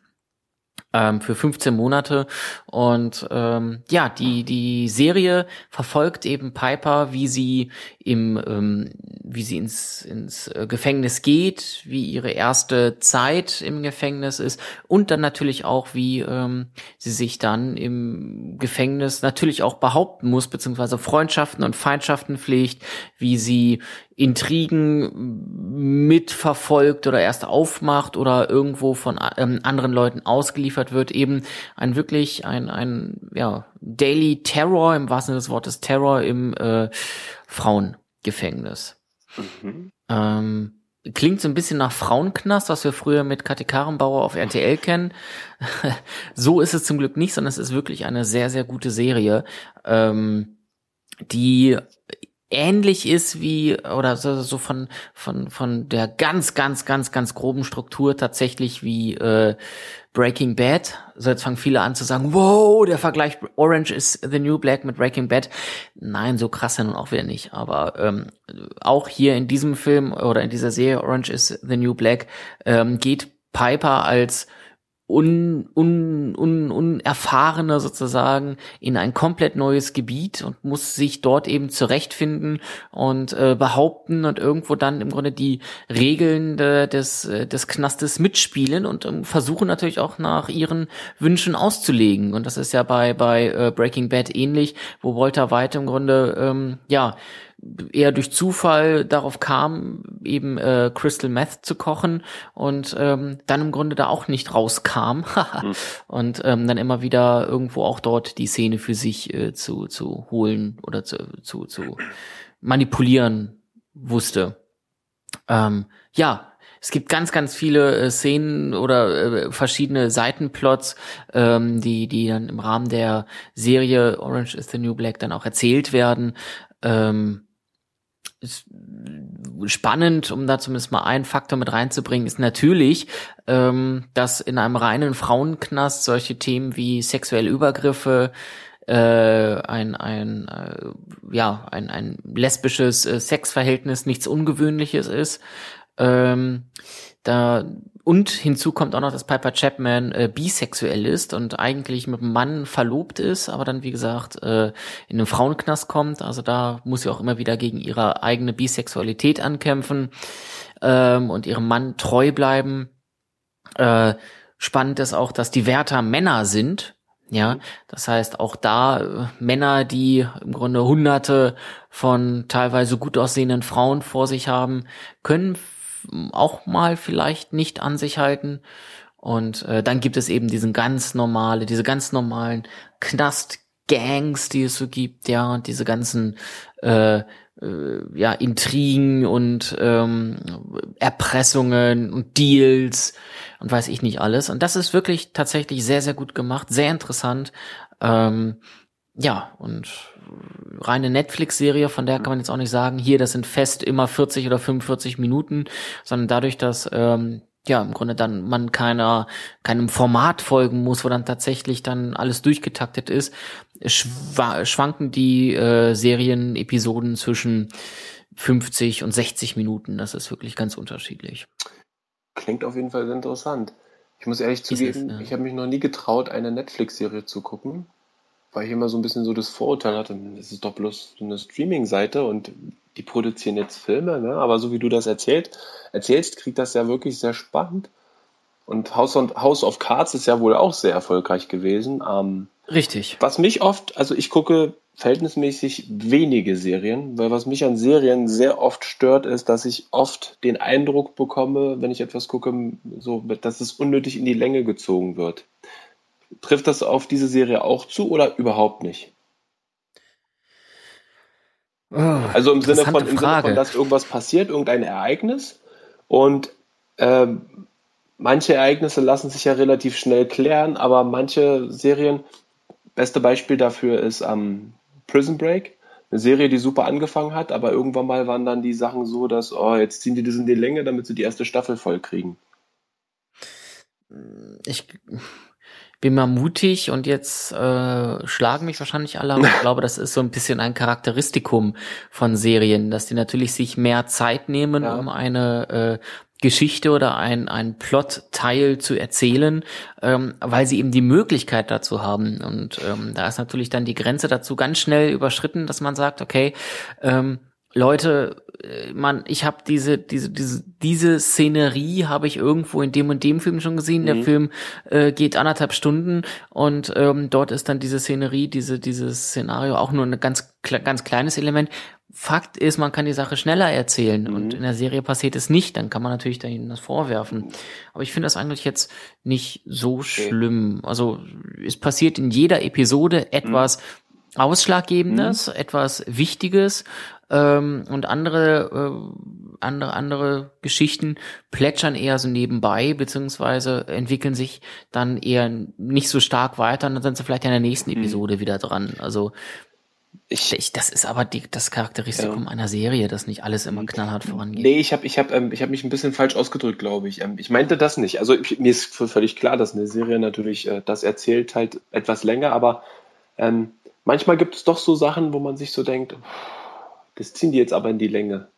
ähm, für 15 Monate. Und ähm, ja, die, die Serie verfolgt eben Piper, wie sie im, ähm, wie sie ins, ins äh, Gefängnis geht, wie ihre erste Zeit im Gefängnis ist und dann natürlich auch, wie ähm, sie sich dann im Gefängnis natürlich auch behaupten muss, beziehungsweise Freundschaften und Feindschaften pflegt, wie sie Intrigen mitverfolgt oder erst aufmacht oder irgendwo von ähm, anderen Leuten ausgeliefert wird, eben ein wirklich ein, ein ja, Daily Terror im wahrsten Sinne des Wortes Terror im äh, Frauengefängnis. Mhm. Ähm, klingt so ein bisschen nach Frauenknast, was wir früher mit Kathi Karrenbauer auf RTL kennen. *laughs* so ist es zum Glück nicht, sondern es ist wirklich eine sehr, sehr gute Serie, ähm, die ähnlich ist wie oder so, so von von von der ganz ganz ganz ganz groben Struktur tatsächlich wie äh, Breaking Bad. So jetzt fangen viele an zu sagen, wow, der Vergleich Orange is the New Black mit Breaking Bad. Nein, so krass ja nun auch wieder nicht. Aber ähm, auch hier in diesem Film oder in dieser Serie Orange is the New Black ähm, geht Piper als un, un, un, unerfahrene sozusagen in ein komplett neues Gebiet und muss sich dort eben zurechtfinden und äh, behaupten und irgendwo dann im Grunde die Regeln de, des, äh, des Knastes mitspielen und ähm, versuchen natürlich auch nach ihren Wünschen auszulegen. Und das ist ja bei, bei äh, Breaking Bad ähnlich, wo Walter White im Grunde ähm, ja eher durch Zufall darauf kam, eben äh, Crystal Meth zu kochen und ähm, dann im Grunde da auch nicht rauskam mhm. *laughs* und ähm, dann immer wieder irgendwo auch dort die Szene für sich äh, zu, zu holen oder zu, zu, zu manipulieren wusste. Ähm, ja, es gibt ganz, ganz viele äh, Szenen oder äh, verschiedene Seitenplots, ähm, die, die dann im Rahmen der Serie Orange is the New Black dann auch erzählt werden. Ähm, spannend, um da zumindest mal einen Faktor mit reinzubringen, ist natürlich, ähm, dass in einem reinen Frauenknast solche Themen wie sexuelle Übergriffe, äh, ein, ein, äh, ja, ein, ein lesbisches äh, Sexverhältnis nichts Ungewöhnliches ist. Ähm, da und hinzu kommt auch noch, dass Piper Chapman äh, bisexuell ist und eigentlich mit einem Mann verlobt ist, aber dann, wie gesagt, äh, in einen Frauenknast kommt. Also da muss sie auch immer wieder gegen ihre eigene Bisexualität ankämpfen ähm, und ihrem Mann treu bleiben. Äh, spannend ist auch, dass die Wärter Männer sind. Ja, das heißt auch da äh, Männer, die im Grunde hunderte von teilweise gut aussehenden Frauen vor sich haben, können auch mal vielleicht nicht an sich halten. Und äh, dann gibt es eben diesen ganz normale, diese ganz normalen Knastgangs, die es so gibt, ja, und diese ganzen äh, äh, ja, Intrigen und ähm, Erpressungen und Deals und weiß ich nicht alles. Und das ist wirklich tatsächlich sehr, sehr gut gemacht, sehr interessant. Ähm, ja, und reine Netflix-Serie, von der kann man jetzt auch nicht sagen, hier, das sind fest immer 40 oder 45 Minuten, sondern dadurch, dass ähm, ja im Grunde dann man keiner keinem Format folgen muss, wo dann tatsächlich dann alles durchgetaktet ist, schwa schwanken die äh, Serienepisoden zwischen 50 und 60 Minuten. Das ist wirklich ganz unterschiedlich. Klingt auf jeden Fall interessant. Ich muss ehrlich zugeben, es, ja. ich habe mich noch nie getraut, eine Netflix-Serie zu gucken weil ich immer so ein bisschen so das Vorurteil hatte, das ist doch bloß so eine Streaming-Seite und die produzieren jetzt Filme, ne? aber so wie du das erzählt, erzählst, kriegt das ja wirklich sehr spannend. Und House, on, House of Cards ist ja wohl auch sehr erfolgreich gewesen. Ähm, Richtig. Was mich oft, also ich gucke verhältnismäßig wenige Serien, weil was mich an Serien sehr oft stört, ist, dass ich oft den Eindruck bekomme, wenn ich etwas gucke, so, dass es unnötig in die Länge gezogen wird. Trifft das auf diese Serie auch zu oder überhaupt nicht? Oh, also im Sinne, von, im Sinne von, dass irgendwas passiert, irgendein Ereignis und ähm, manche Ereignisse lassen sich ja relativ schnell klären, aber manche Serien, beste Beispiel dafür ist ähm, Prison Break, eine Serie, die super angefangen hat, aber irgendwann mal waren dann die Sachen so, dass, oh, jetzt ziehen die das in die Länge, damit sie die erste Staffel voll kriegen. Ich bin mal mutig und jetzt äh, schlagen mich wahrscheinlich alle, ich *laughs* glaube, das ist so ein bisschen ein Charakteristikum von Serien, dass die natürlich sich mehr Zeit nehmen, ja. um eine äh, Geschichte oder ein, ein Plotteil zu erzählen, ähm, weil sie eben die Möglichkeit dazu haben. Und ähm, da ist natürlich dann die Grenze dazu ganz schnell überschritten, dass man sagt, okay, ähm, Leute, äh, man, ich habe diese, diese, diese, diese Szenerie habe ich irgendwo in dem und dem Film schon gesehen. Mhm. Der Film äh, geht anderthalb Stunden und ähm, dort ist dann diese Szenerie, diese, dieses Szenario auch nur ein ganz, ganz kleines Element. Fakt ist, man kann die Sache schneller erzählen mhm. und in der Serie passiert es nicht, dann kann man natürlich dahin das vorwerfen. Aber ich finde das eigentlich jetzt nicht so okay. schlimm. Also es passiert in jeder Episode mhm. etwas mhm. Ausschlaggebendes, mhm. etwas Wichtiges ähm, und andere, äh, andere, andere Geschichten plätschern eher so nebenbei, beziehungsweise entwickeln sich dann eher nicht so stark weiter und dann sind sie vielleicht in der nächsten mhm. Episode mhm. wieder dran. Also ich, ich, das ist aber die, das Charakteristikum ja. einer Serie, dass nicht alles immer knallhart vorangeht. Nee, ich habe ich hab, ähm, ich hab mich ein bisschen falsch ausgedrückt, glaube ich. Ähm, ich meinte das nicht. Also ich, mir ist völlig klar, dass eine Serie natürlich äh, das erzählt halt etwas länger, aber ähm, manchmal gibt es doch so Sachen, wo man sich so denkt, das ziehen die jetzt aber in die Länge.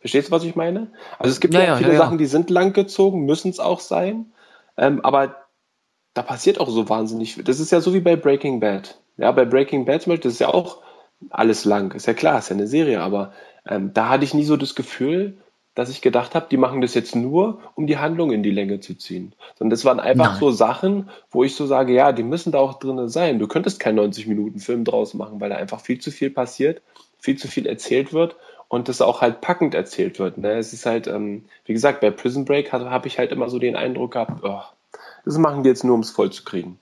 Verstehst du, was ich meine? Also es gibt ja, ja viele ja, Sachen, die sind langgezogen, müssen es auch sein, ähm, aber da passiert auch so wahnsinnig viel. Das ist ja so wie bei Breaking Bad. Ja, bei Breaking Bad zum Beispiel, das ist ja auch alles lang. Ist ja klar, ist ja eine Serie, aber ähm, da hatte ich nie so das Gefühl, dass ich gedacht habe, die machen das jetzt nur, um die Handlung in die Länge zu ziehen. Sondern das waren einfach Nein. so Sachen, wo ich so sage, ja, die müssen da auch drin sein. Du könntest keinen 90-Minuten-Film draus machen, weil da einfach viel zu viel passiert viel zu viel erzählt wird und das auch halt packend erzählt wird. Ne? Es ist halt, ähm, wie gesagt, bei Prison Break habe hab ich halt immer so den Eindruck gehabt, oh, das machen die jetzt nur, um es voll zu kriegen.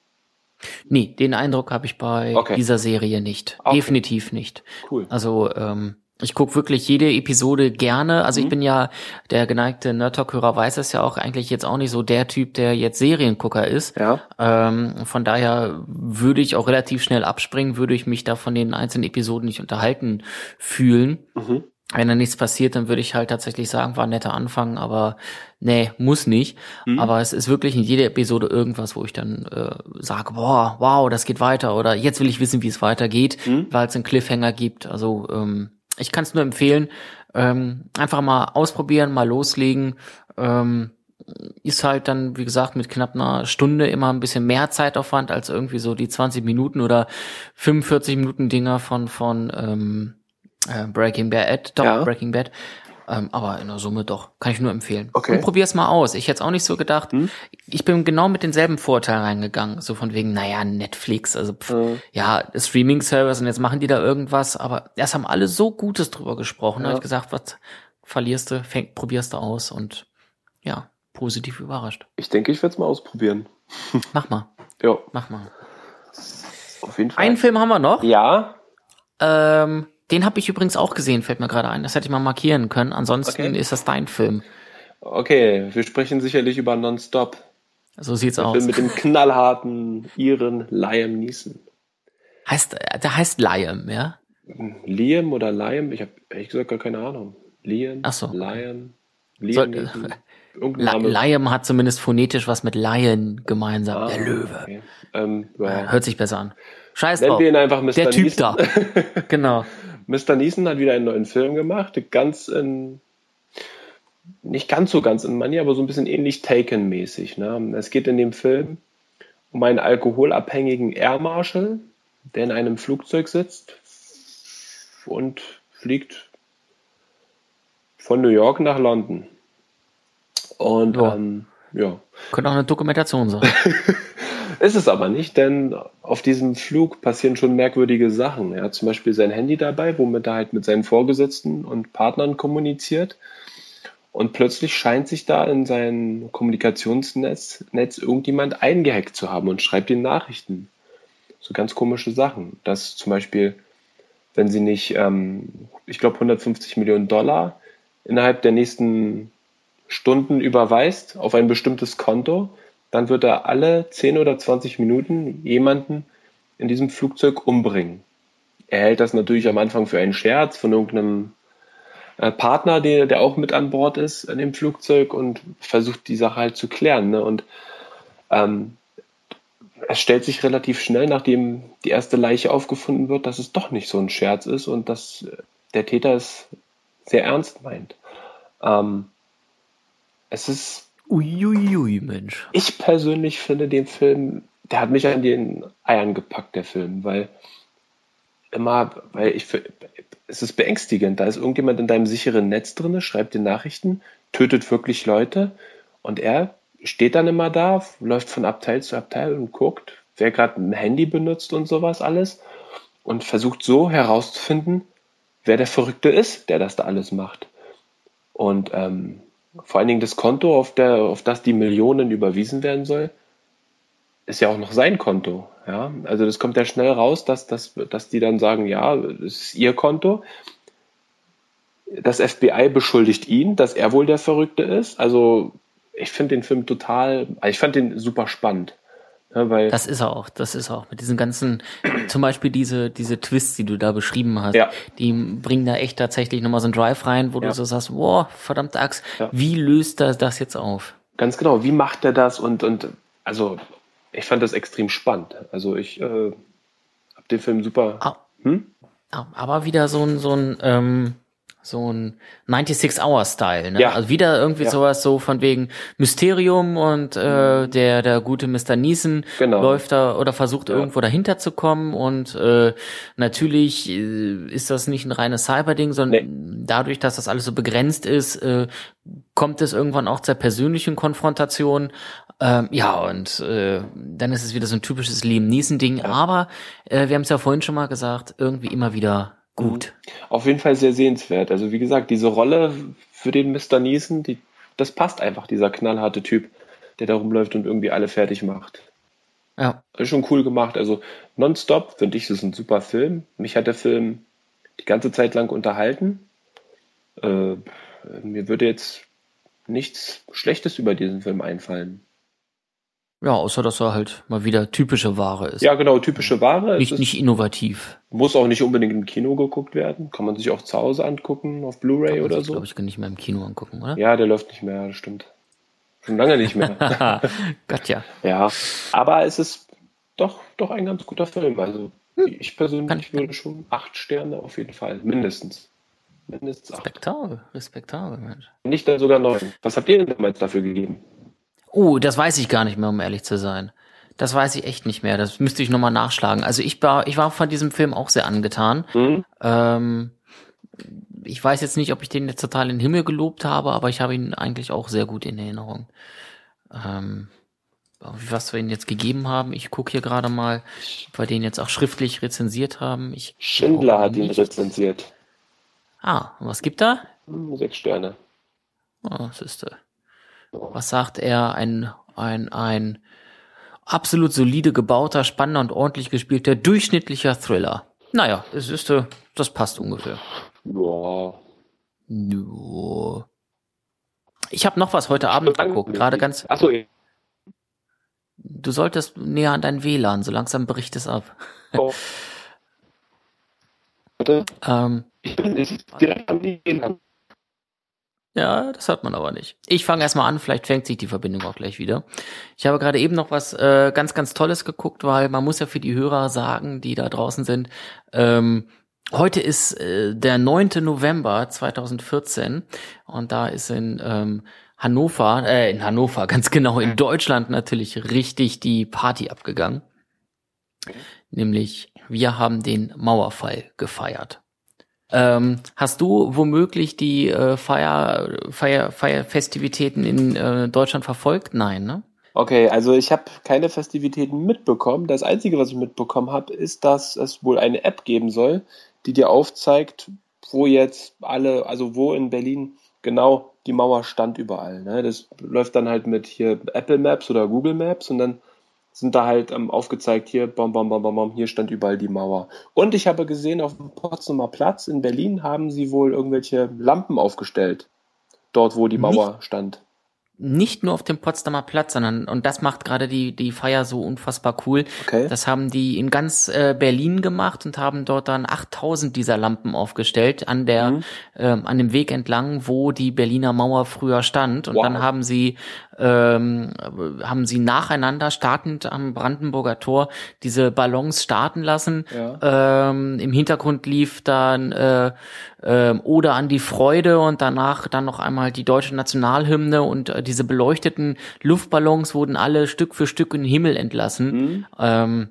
Nee, den Eindruck habe ich bei okay. dieser Serie nicht. Okay. Definitiv nicht. Cool. Also ähm, ich gucke wirklich jede Episode gerne. Also mhm. ich bin ja, der geneigte Nerd-Talk-Hörer weiß es ja auch eigentlich jetzt auch nicht so der Typ, der jetzt Seriengucker ist. Ja. Ähm, von daher würde ich auch relativ schnell abspringen, würde ich mich da von den einzelnen Episoden nicht unterhalten fühlen. Mhm. Wenn da nichts passiert, dann würde ich halt tatsächlich sagen, war ein netter Anfang, aber nee, muss nicht. Mhm. Aber es ist wirklich in jeder Episode irgendwas, wo ich dann äh, sage, boah, wow, das geht weiter oder jetzt will ich wissen, wie es weitergeht, mhm. weil es einen Cliffhanger gibt. Also ähm, ich kann es nur empfehlen, ähm, einfach mal ausprobieren, mal loslegen. Ähm, ist halt dann, wie gesagt, mit knapp einer Stunde immer ein bisschen mehr Zeitaufwand als irgendwie so die 20 Minuten oder 45 Minuten Dinger von von ähm, äh, Breaking Bad, doch, ja. Breaking Bad. Ähm, aber in der Summe doch. Kann ich nur empfehlen. Okay. Und probier's mal aus. Ich hätte auch nicht so gedacht. Hm? Ich bin genau mit denselben Vorteilen reingegangen. So von wegen, naja, Netflix, also pff, hm. ja, Streaming-Service und jetzt machen die da irgendwas. Aber erst haben alle so Gutes drüber gesprochen. Ja. Da habe ich gesagt, was verlierst du, fäng, probierst du aus und ja, positiv überrascht. Ich denke, ich werde es mal ausprobieren. *laughs* Mach mal. Ja. Mach mal. Auf jeden Fall. Einen Film haben wir noch. Ja. Ähm, den habe ich übrigens auch gesehen, fällt mir gerade ein. Das hätte ich mal markieren können. Ansonsten okay. ist das dein Film. Okay, wir sprechen sicherlich über Nonstop. So sieht's aus. Film mit dem knallharten Iren Liam Neeson. Heißt, der heißt Liam, ja? Liam oder Liam? Ich habe ehrlich gesagt gar keine Ahnung. Liam, Ach so. Liam, Liam. Soll, *laughs* Liam hat zumindest phonetisch was mit Lion gemeinsam. Ah, der Löwe. Okay. Ähm, ja. Hört sich besser an. Scheiß drauf. Nennen wir ihn einfach Mr. Der Typ Neeson. da. *laughs* genau. Mr. Neeson hat wieder einen neuen Film gemacht, ganz in, nicht ganz so ganz in Money, aber so ein bisschen ähnlich Taken-mäßig. Ne? Es geht in dem Film um einen alkoholabhängigen Air Marshal, der in einem Flugzeug sitzt und fliegt von New York nach London. Und ja. Ähm, ja. Könnte auch eine Dokumentation sein. *laughs* Ist es aber nicht, denn auf diesem Flug passieren schon merkwürdige Sachen. Er hat zum Beispiel sein Handy dabei, womit er halt mit seinen Vorgesetzten und Partnern kommuniziert. Und plötzlich scheint sich da in sein Kommunikationsnetz Netz irgendjemand eingehackt zu haben und schreibt ihm Nachrichten. So ganz komische Sachen. Dass zum Beispiel, wenn sie nicht, ähm, ich glaube, 150 Millionen Dollar innerhalb der nächsten Stunden überweist auf ein bestimmtes Konto, dann wird er alle 10 oder 20 Minuten jemanden in diesem Flugzeug umbringen. Er hält das natürlich am Anfang für einen Scherz von irgendeinem äh, Partner, der, der auch mit an Bord ist in dem Flugzeug und versucht die Sache halt zu klären. Ne? Und ähm, es stellt sich relativ schnell, nachdem die erste Leiche aufgefunden wird, dass es doch nicht so ein Scherz ist und dass der Täter es sehr ernst meint. Ähm, es ist Uiuiui, Mensch. Ich persönlich finde den Film, der hat mich an den Eiern gepackt, der Film, weil immer, weil ich, es ist beängstigend. Da ist irgendjemand in deinem sicheren Netz drin, schreibt dir Nachrichten, tötet wirklich Leute und er steht dann immer da, läuft von Abteil zu Abteil und guckt, wer gerade ein Handy benutzt und sowas alles und versucht so herauszufinden, wer der Verrückte ist, der das da alles macht. Und ähm, vor allen Dingen das Konto, auf, der, auf das die Millionen überwiesen werden soll, ist ja auch noch sein Konto. Ja? Also das kommt ja schnell raus, dass, dass, dass die dann sagen, ja, das ist ihr Konto. Das FBI beschuldigt ihn, dass er wohl der Verrückte ist. Also ich finde den Film total, also ich fand den super spannend. Ja, weil das ist er auch, das ist er auch. Mit diesen ganzen, *clears throat* zum Beispiel diese, diese Twists, die du da beschrieben hast, ja. die bringen da echt tatsächlich nochmal so einen Drive rein, wo ja. du so sagst, wow, verdammte Axt, wie löst er das jetzt auf? Ganz genau, wie macht er das? Und, und also ich fand das extrem spannend. Also ich äh, hab den Film super. Hm? Aber wieder so ein, so ein, ähm, so ein 96-Hour-Style, ne? Ja. Also wieder irgendwie ja. sowas so von wegen Mysterium und äh, mhm. der der gute Mr. Neeson genau. läuft da oder versucht ja. irgendwo dahinter zu kommen und äh, natürlich äh, ist das nicht ein reines Cyber-Ding, sondern nee. dadurch, dass das alles so begrenzt ist, äh, kommt es irgendwann auch zur persönlichen Konfrontation. Ähm, ja, und äh, dann ist es wieder so ein typisches Liam Neeson-Ding, aber äh, wir haben es ja vorhin schon mal gesagt, irgendwie immer wieder gut. Mhm. Auf jeden Fall sehr sehenswert. Also wie gesagt, diese Rolle für den Mr. Neeson, die, das passt einfach, dieser knallharte Typ, der da rumläuft und irgendwie alle fertig macht. Ja. Ist schon cool gemacht. Also nonstop finde ich, das ist ein super Film. Mich hat der Film die ganze Zeit lang unterhalten. Äh, mir würde jetzt nichts Schlechtes über diesen Film einfallen. Ja, außer dass er halt mal wieder typische Ware ist. Ja, genau, typische Ware. Nicht, nicht innovativ. Muss auch nicht unbedingt im Kino geguckt werden. Kann man sich auch zu Hause angucken, auf Blu-ray oder so. glaube ich, kann nicht mehr im Kino angucken, oder? Ja, der läuft nicht mehr, das stimmt. Schon lange nicht mehr. *laughs* Gott, ja. Ja, aber es ist doch, doch ein ganz guter Film. Also hm. ich persönlich würde schon acht Sterne auf jeden Fall, mindestens. Mindestens acht. Respektabel, respektabel, Mensch. Nicht dann sogar neun. Was habt ihr denn damals dafür gegeben? Oh, das weiß ich gar nicht mehr, um ehrlich zu sein. Das weiß ich echt nicht mehr. Das müsste ich nochmal nachschlagen. Also ich war, ich war von diesem Film auch sehr angetan. Mhm. Ähm, ich weiß jetzt nicht, ob ich den jetzt total in den Himmel gelobt habe, aber ich habe ihn eigentlich auch sehr gut in Erinnerung. Ähm, was wir ihn jetzt gegeben haben, ich gucke hier gerade mal, ob wir den jetzt auch schriftlich rezensiert haben. Ich Schindler hat ihn rezensiert. Ah, was gibt da? Sechs Sterne. Oh, siehste. Was sagt er? Ein, ein, ein absolut solide gebauter, spannender und ordentlich gespielter, durchschnittlicher Thriller. Naja, es ist, äh, das passt ungefähr. Ja. Ja. Ich habe noch was heute Abend geguckt, gerade ganz. Achso. Du solltest näher an dein WLAN, so langsam bricht es ab. Oh. *laughs* Warte. ähm, ich bin direkt am WLAN. Ja, das hört man aber nicht. Ich fange erstmal an, vielleicht fängt sich die Verbindung auch gleich wieder. Ich habe gerade eben noch was äh, ganz, ganz Tolles geguckt, weil man muss ja für die Hörer sagen, die da draußen sind, ähm, heute ist äh, der 9. November 2014 und da ist in ähm, Hannover, äh, in Hannover, *laughs* ganz genau, in Deutschland natürlich richtig die Party abgegangen. Nämlich, wir haben den Mauerfall gefeiert. Ähm, hast du womöglich die äh, Feier, Feier, Feierfestivitäten in äh, Deutschland verfolgt? Nein, ne? Okay, also ich habe keine Festivitäten mitbekommen. Das Einzige, was ich mitbekommen habe, ist, dass es wohl eine App geben soll, die dir aufzeigt, wo jetzt alle, also wo in Berlin genau die Mauer stand überall. Ne? Das läuft dann halt mit hier Apple Maps oder Google Maps und dann sind da halt ähm, aufgezeigt, hier, bom, bom, bom, bom, bom, hier stand überall die Mauer. Und ich habe gesehen, auf dem Potsdamer Platz in Berlin haben sie wohl irgendwelche Lampen aufgestellt. Dort, wo die Mauer Nicht, stand nicht nur auf dem Potsdamer Platz, sondern, und das macht gerade die, die Feier so unfassbar cool. Okay. Das haben die in ganz äh, Berlin gemacht und haben dort dann 8000 dieser Lampen aufgestellt an der, mhm. ähm, an dem Weg entlang, wo die Berliner Mauer früher stand. Und wow. dann haben sie, ähm, haben sie nacheinander startend am Brandenburger Tor diese Ballons starten lassen. Ja. Ähm, Im Hintergrund lief dann, äh, ähm, oder an die Freude und danach dann noch einmal die deutsche Nationalhymne und äh, diese beleuchteten Luftballons wurden alle Stück für Stück in den Himmel entlassen. Mhm. Ähm,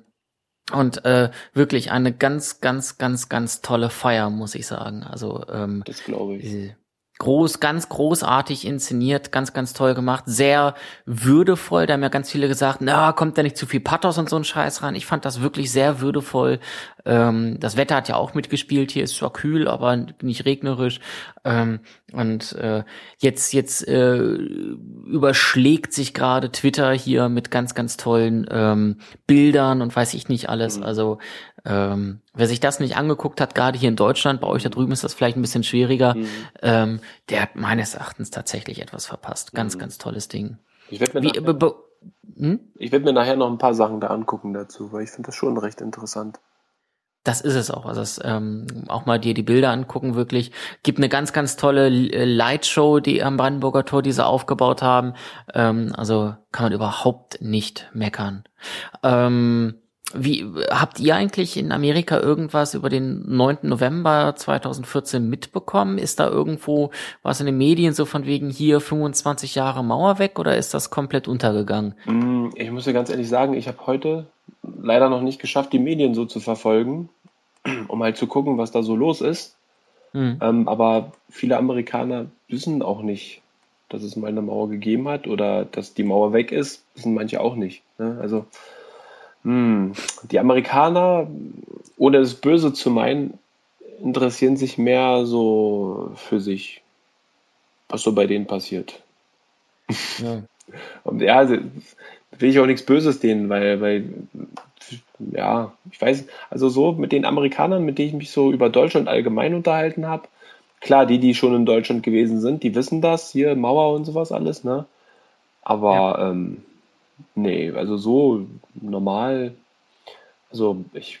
und äh, wirklich eine ganz, ganz, ganz, ganz tolle Feier, muss ich sagen. Also ähm, das glaube ich groß, ganz großartig inszeniert, ganz, ganz toll gemacht, sehr würdevoll. Da haben ja ganz viele gesagt, na, kommt da nicht zu viel Pathos und so ein Scheiß rein. Ich fand das wirklich sehr würdevoll. Ähm, das Wetter hat ja auch mitgespielt. Hier ist zwar kühl, aber nicht regnerisch. Ähm, und äh, jetzt, jetzt äh, überschlägt sich gerade Twitter hier mit ganz, ganz tollen ähm, Bildern und weiß ich nicht alles. Mhm. Also ähm, wer sich das nicht angeguckt hat, gerade hier in Deutschland, bei euch da drüben ist das vielleicht ein bisschen schwieriger, mhm. ähm, der hat meines Erachtens tatsächlich etwas verpasst. Ganz, mhm. ganz tolles Ding. Ich werde mir, nachher, hm? ich werd mir nachher noch ein paar Sachen da angucken dazu, weil ich finde das schon recht interessant. Das ist es auch. Also das, ähm, auch mal dir die Bilder angucken, wirklich. Gibt eine ganz, ganz tolle äh, Lightshow, die am Brandenburger Tor, die sie aufgebaut haben. Ähm, also kann man überhaupt nicht meckern. Ähm, wie habt ihr eigentlich in Amerika irgendwas über den 9. November 2014 mitbekommen? Ist da irgendwo was in den Medien so von wegen hier 25 Jahre Mauer weg oder ist das komplett untergegangen? Mm, ich muss ja ganz ehrlich sagen, ich habe heute leider noch nicht geschafft, die Medien so zu verfolgen, *clears throat* um halt zu gucken, was da so los ist. Mhm. Ähm, aber viele Amerikaner wissen auch nicht, dass es mal eine Mauer gegeben hat oder dass die Mauer weg ist, wissen manche auch nicht. Ne? Also hm. Die Amerikaner, ohne es böse zu meinen, interessieren sich mehr so für sich, was so bei denen passiert. Ja. *laughs* Und ja, also, will ich auch nichts Böses denen, weil, weil, ja, ich weiß, also so mit den Amerikanern, mit denen ich mich so über Deutschland allgemein unterhalten habe, klar, die, die schon in Deutschland gewesen sind, die wissen das, hier Mauer und sowas alles, ne? Aber ja. ähm, nee, also so normal, also ich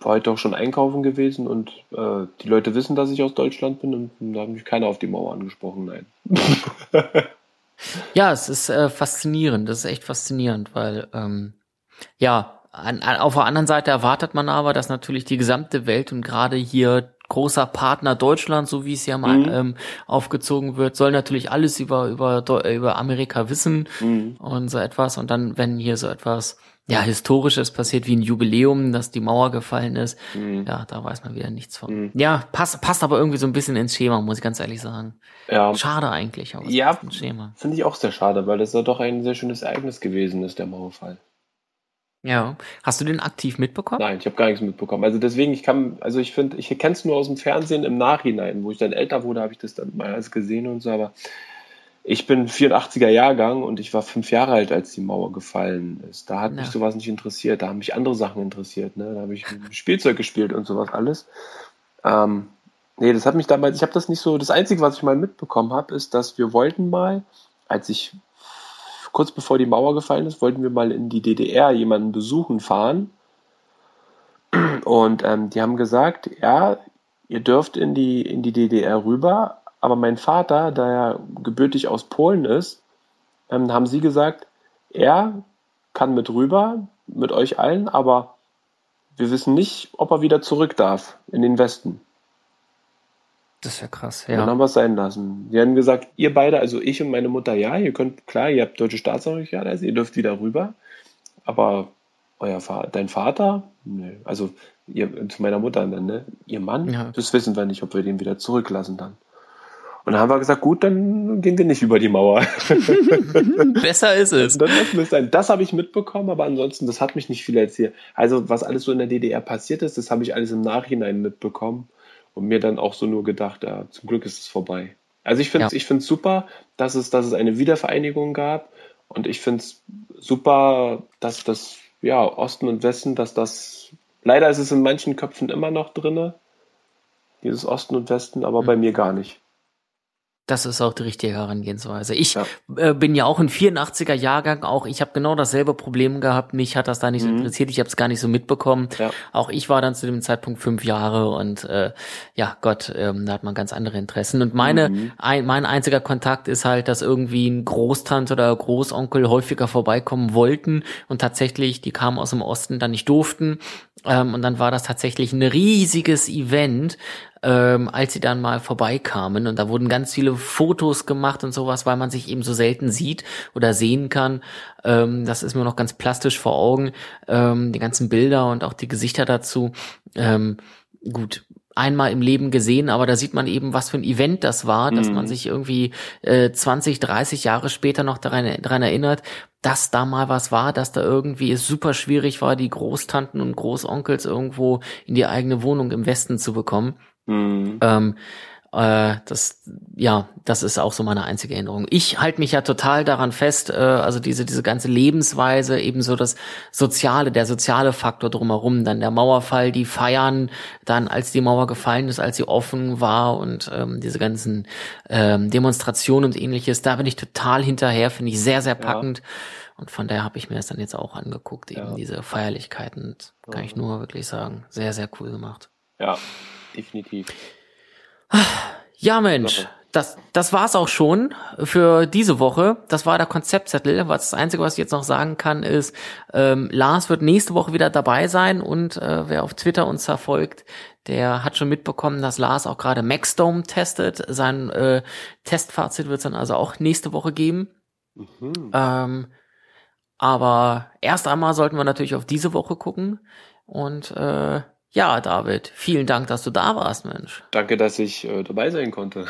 war heute auch schon einkaufen gewesen und äh, die Leute wissen, dass ich aus Deutschland bin und da hat mich keiner auf die Mauer angesprochen, nein. *laughs* ja, es ist äh, faszinierend, das ist echt faszinierend, weil ähm, ja, an, an, auf der anderen Seite erwartet man aber, dass natürlich die gesamte Welt und gerade hier großer Partner Deutschland, so wie es ja mal mhm. ähm, aufgezogen wird, soll natürlich alles über über über Amerika wissen mhm. und so etwas und dann wenn hier so etwas ja, historisches passiert wie ein Jubiläum, dass die Mauer gefallen ist. Mhm. Ja, da weiß man wieder nichts von. Mhm. Ja, passt, passt aber irgendwie so ein bisschen ins Schema, muss ich ganz ehrlich sagen. Ja. Schade eigentlich, aber ja, Schema. Finde ich auch sehr schade, weil das ja doch ein sehr schönes Ereignis gewesen ist, der Mauerfall. Ja. Hast du den aktiv mitbekommen? Nein, ich habe gar nichts mitbekommen. Also deswegen, ich kann, also ich finde, ich kenne es nur aus dem Fernsehen im Nachhinein, wo ich dann älter wurde, habe ich das dann mal alles gesehen und so, aber ich bin 84er Jahrgang und ich war fünf Jahre alt, als die Mauer gefallen ist. Da hat ja. mich sowas nicht interessiert. Da haben mich andere Sachen interessiert. Ne? Da habe ich *laughs* Spielzeug gespielt und sowas alles. Ähm, nee, das hat mich damals, ich habe das nicht so, das Einzige, was ich mal mitbekommen habe, ist, dass wir wollten mal, als ich kurz bevor die Mauer gefallen ist, wollten wir mal in die DDR jemanden besuchen fahren. Und ähm, die haben gesagt, ja, ihr dürft in die, in die DDR rüber, aber mein Vater, da er gebürtig aus Polen ist, ähm, haben sie gesagt, er kann mit rüber, mit euch allen, aber wir wissen nicht, ob er wieder zurück darf in den Westen. Das ist ja krass, ja. Dann haben wir es sein lassen. Die haben gesagt, ihr beide, also ich und meine Mutter, ja, ihr könnt, klar, ihr habt deutsche Staatsangehörigkeit, also ihr dürft wieder rüber, aber euer Vater, dein Vater, nee. also ihr, zu meiner Mutter dann, ne? Ihr Mann, ja. das wissen wir nicht, ob wir den wieder zurücklassen dann. Und dann haben wir gesagt, gut, dann gehen wir nicht über die Mauer. *laughs* Besser ist es. Das, das, das habe ich mitbekommen, aber ansonsten, das hat mich nicht viel erzählt. Also, was alles so in der DDR passiert ist, das habe ich alles im Nachhinein mitbekommen und mir dann auch so nur gedacht, ja, zum Glück ist es vorbei. Also ich finde es ja. ich find's super, dass es, dass es eine Wiedervereinigung gab und ich finde es super, dass das, ja, Osten und Westen, dass das, leider ist es in manchen Köpfen immer noch drinne, dieses Osten und Westen, aber mhm. bei mir gar nicht. Das ist auch die richtige Herangehensweise. Ich ja. äh, bin ja auch ein 84er Jahrgang, auch ich habe genau dasselbe Problem gehabt. Mich hat das da nicht so mhm. interessiert, ich habe es gar nicht so mitbekommen. Ja. Auch ich war dann zu dem Zeitpunkt fünf Jahre und äh, ja Gott, ähm, da hat man ganz andere Interessen. Und meine, mhm. ein, mein einziger Kontakt ist halt, dass irgendwie ein Großtante oder Großonkel häufiger vorbeikommen wollten und tatsächlich, die kamen aus dem Osten, dann nicht durften. Ähm, und dann war das tatsächlich ein riesiges Event, ähm, als sie dann mal vorbeikamen. Und da wurden ganz viele Fotos gemacht und sowas, weil man sich eben so selten sieht oder sehen kann. Ähm, das ist mir noch ganz plastisch vor Augen. Ähm, die ganzen Bilder und auch die Gesichter dazu. Ähm, gut, einmal im Leben gesehen, aber da sieht man eben, was für ein Event das war, dass mhm. man sich irgendwie äh, 20, 30 Jahre später noch daran, daran erinnert, dass da mal was war, dass da irgendwie es super schwierig war, die Großtanten und Großonkels irgendwo in die eigene Wohnung im Westen zu bekommen. Mhm. Ähm, äh, das, ja, das ist auch so meine einzige Erinnerung. Ich halte mich ja total daran fest, äh, also diese, diese ganze Lebensweise, ebenso das Soziale, der soziale Faktor drumherum, dann der Mauerfall, die Feiern, dann als die Mauer gefallen ist, als sie offen war und ähm, diese ganzen ähm, Demonstrationen und ähnliches, da bin ich total hinterher, finde ich sehr, sehr packend. Ja. Und von daher habe ich mir das dann jetzt auch angeguckt, eben ja. diese Feierlichkeiten. Kann ich nur wirklich sagen, sehr, sehr cool gemacht. Ja, definitiv. Ja, Mensch. Das, das war's auch schon für diese Woche. Das war der Konzeptzettel. Was das Einzige, was ich jetzt noch sagen kann, ist, ähm, Lars wird nächste Woche wieder dabei sein und äh, wer auf Twitter uns verfolgt, der hat schon mitbekommen, dass Lars auch gerade Maxdome testet. Sein äh, Testfazit wird es dann also auch nächste Woche geben. Mhm. Ähm, aber erst einmal sollten wir natürlich auf diese Woche gucken und äh, Ja, David, vielen Dank, dass du da warst, Mensch. Danke, dass ich äh, dabei sein konnte.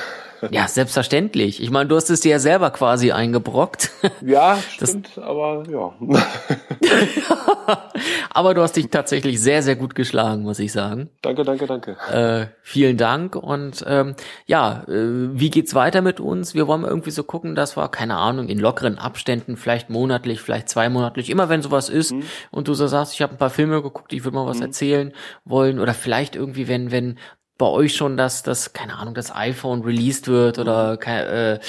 Ja, selbstverständlich. Ich meine, du hast es dir ja selber quasi eingebrockt. Ja, *laughs* stimmt, das, aber ja. *laughs* aber du hast dich tatsächlich sehr, sehr gut geschlagen, muss ich sagen. Danke, danke, danke. Äh, vielen Dank und ähm, ja, äh, wie geht's weiter mit uns? Wir wollen irgendwie so gucken, dass wir, keine Ahnung, in lockeren Abständen, vielleicht monatlich, vielleicht zweimonatlich, immer wenn sowas ist mhm. und du so sagst, ich habe ein paar Filme geguckt, ich würde mal was mhm. erzählen wollen oder vielleicht irgendwie, wenn, wenn bei euch schon das, das, keine Ahnung, das iPhone released wird oder äh,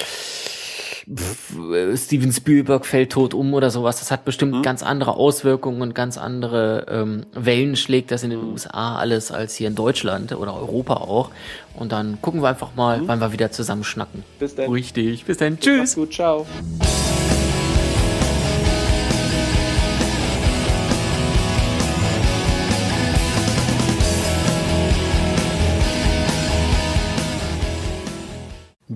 Steven Spielberg fällt tot um oder sowas. Das hat bestimmt mhm. ganz andere Auswirkungen und ganz andere ähm, Wellen schlägt das in den USA alles als hier in Deutschland oder Europa auch. Und dann gucken wir einfach mal, mhm. wann wir wieder zusammen schnacken. Bis dann. Richtig. Bis dann. Tschüss. Mach's gut. Ciao.